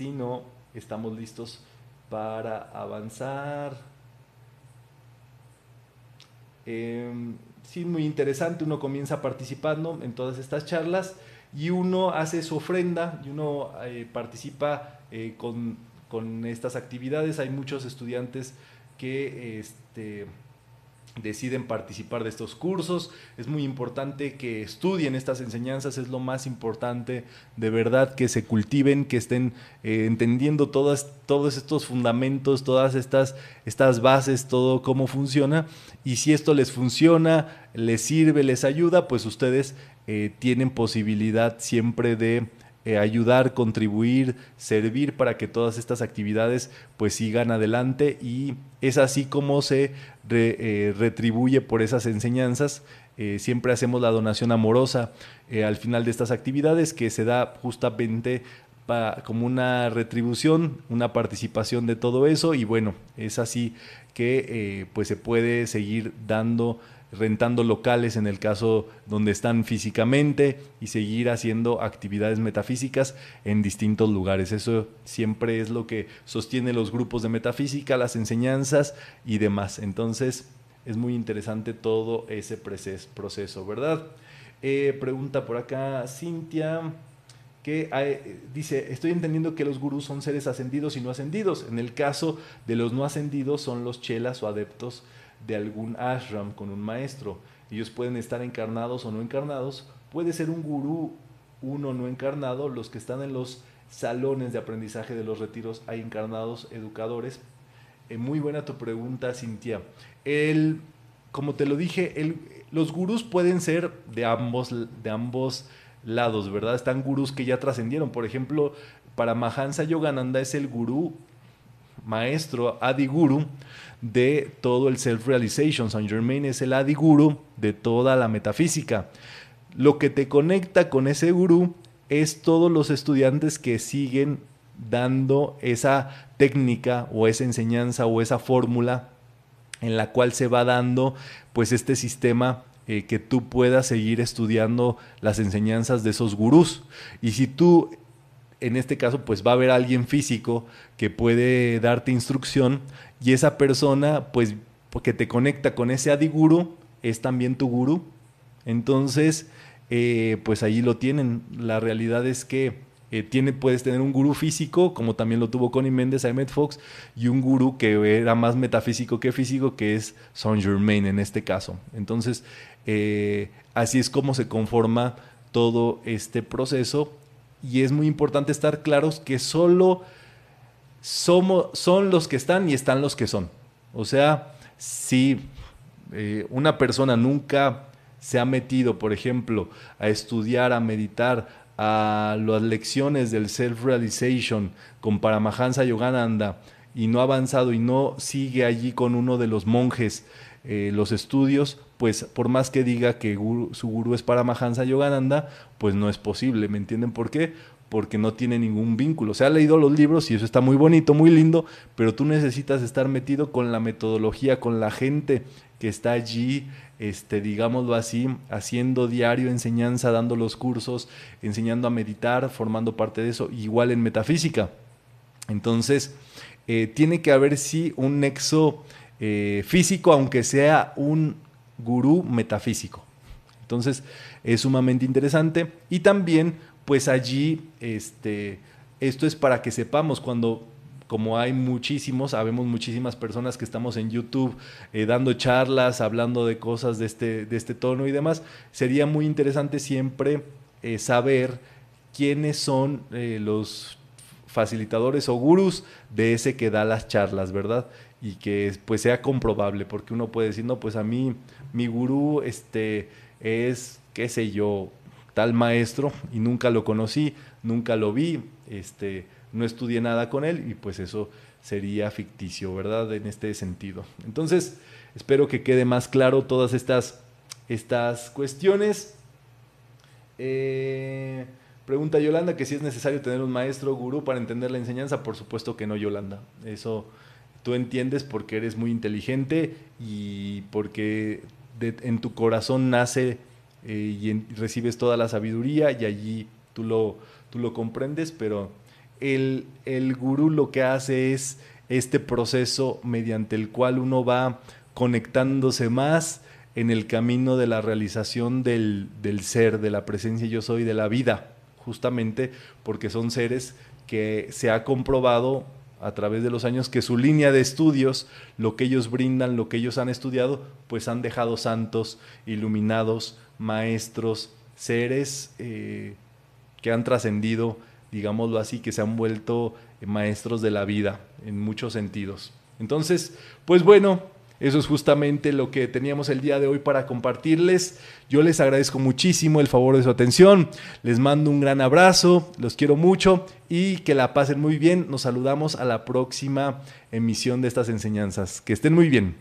si no, estamos listos para avanzar. Em, sí, muy interesante, uno comienza participando en todas estas charlas y uno hace su ofrenda y uno eh, participa eh, con, con, estas actividades. Hay muchos estudiantes que este, deciden participar de estos cursos. Es muy importante que estudien estas enseñanzas, es lo más importante de verdad que se cultiven, que estén eh, entendiendo todos estos fundamentos, todas estas, estas bases, todo cómo funciona. Y si esto les funciona, les sirve, les ayuda, pues ustedes eh, tienen posibilidad siempre de eh, ayudar, contribuir, servir para que todas estas actividades pues sigan adelante y es así como se eh, retribuye por esas enseñanzas. Eh, siempre hacemos la donación amorosa al final de estas actividades que se da justamente como una retribución, una participación de todo eso y bueno, es así que pues se puede seguir dando rentando locales en el caso donde están físicamente y seguir haciendo actividades metafísicas en distintos lugares. Eso siempre es lo que sostiene los grupos de metafísica, las enseñanzas y demás. Entonces es muy interesante todo ese proceso, ¿verdad? Eh, pregunta por acá Cintia que dice, estoy entendiendo que los gurús son seres ascendidos y no ascendidos. En el caso de los no ascendidos son los chelas o adeptos de algún ashram con un maestro. Ellos pueden estar encarnados o no encarnados. Puede ser un gurú, uno no encarnado. Los que están en los salones de aprendizaje de los retiros hay encarnados educadores. Eh, muy buena tu pregunta, Cintia. El, como te lo dije, el, los gurús pueden ser de ambos, de ambos lados, ¿verdad? Están gurús que ya trascendieron. Por ejemplo, para Mahansa Yogananda es el gurú maestro, Adi Guru, de todo el self-realization. Saint Germain es el Adi Guru de toda la metafísica. Lo que te conecta con ese gurú es todos los estudiantes que siguen dando esa técnica o esa enseñanza o esa fórmula en la cual se va dando pues este sistema eh, que tú puedas seguir estudiando las enseñanzas de esos gurús. Y si tú en este caso, pues va a haber alguien físico que puede darte instrucción y esa persona, pues, que te conecta con ese adiguru, es también tu gurú. Entonces, eh, pues allí lo tienen. La realidad es que eh, tiene, puedes tener un gurú físico, como también lo tuvo Connie Méndez, Ahmed Fox, y un gurú que era más metafísico que físico, que es Saint Germain en este caso. Entonces, eh, así es como se conforma todo este proceso y es muy importante estar claros que solo somos, son los que están y están los que son. O sea, si eh, una persona nunca se ha metido, por ejemplo, a estudiar, a meditar, a las lecciones del self-realization con Paramahansa Yogananda y no ha avanzado y no sigue allí con uno de los monjes eh, los estudios, pues por más que diga que su gurú es Paramahansa Yogananda, pues no es posible, ¿me entienden por qué? Porque no tiene ningún vínculo. Se ha leído los libros y eso está muy bonito, muy lindo, pero tú necesitas estar metido con la metodología, con la gente que está allí, este, digámoslo así, haciendo diario enseñanza, dando los cursos, enseñando a meditar, formando parte de eso, igual en metafísica. Entonces, eh, tiene que haber sí un nexo eh, físico, aunque sea un gurú metafísico. Entonces, es sumamente interesante. Y también, pues allí, este, esto es para que sepamos cuando como hay muchísimos, sabemos muchísimas personas que estamos en YouTube eh, dando charlas, hablando de cosas de este, de este tono y demás, sería muy interesante siempre eh, saber quiénes son los facilitadores o gurús de ese que da las charlas, ¿verdad? Y que pues sea comprobable, porque uno puede decir, no, pues a mí mi gurú este, es, qué sé yo, tal maestro y nunca lo conocí, nunca lo vi, este, no estudié nada con él y pues eso sería ficticio, ¿verdad? En este sentido. Entonces, espero que quede más claro todas estas, estas cuestiones. Eh, pregunta Yolanda que si es necesario tener un maestro gurú para entender la enseñanza. Por supuesto que no, Yolanda. Eso tú entiendes porque eres muy inteligente y porque en tu corazón nace eh, y recibes toda la sabiduría y allí tú lo, tú lo comprendes, pero el, el gurú lo que hace es este proceso mediante el cual uno va conectándose más en el camino de la realización del, del, ser, de la presencia yo soy, de la vida, justamente porque son seres que se ha comprobado a través de los años que su línea de estudios, lo que ellos brindan, lo que ellos han estudiado, pues han dejado santos, iluminados, maestros, seres eh, que han trascendido digámoslo así, que se han vuelto maestros de la vida en muchos sentidos. Entonces, pues bueno, eso es justamente lo que teníamos el día de hoy para compartirles. Yo les agradezco muchísimo el favor de su atención. Les mando un gran abrazo, los quiero mucho y que la pasen muy bien. Nos saludamos a la próxima emisión de estas enseñanzas. Que estén muy bien.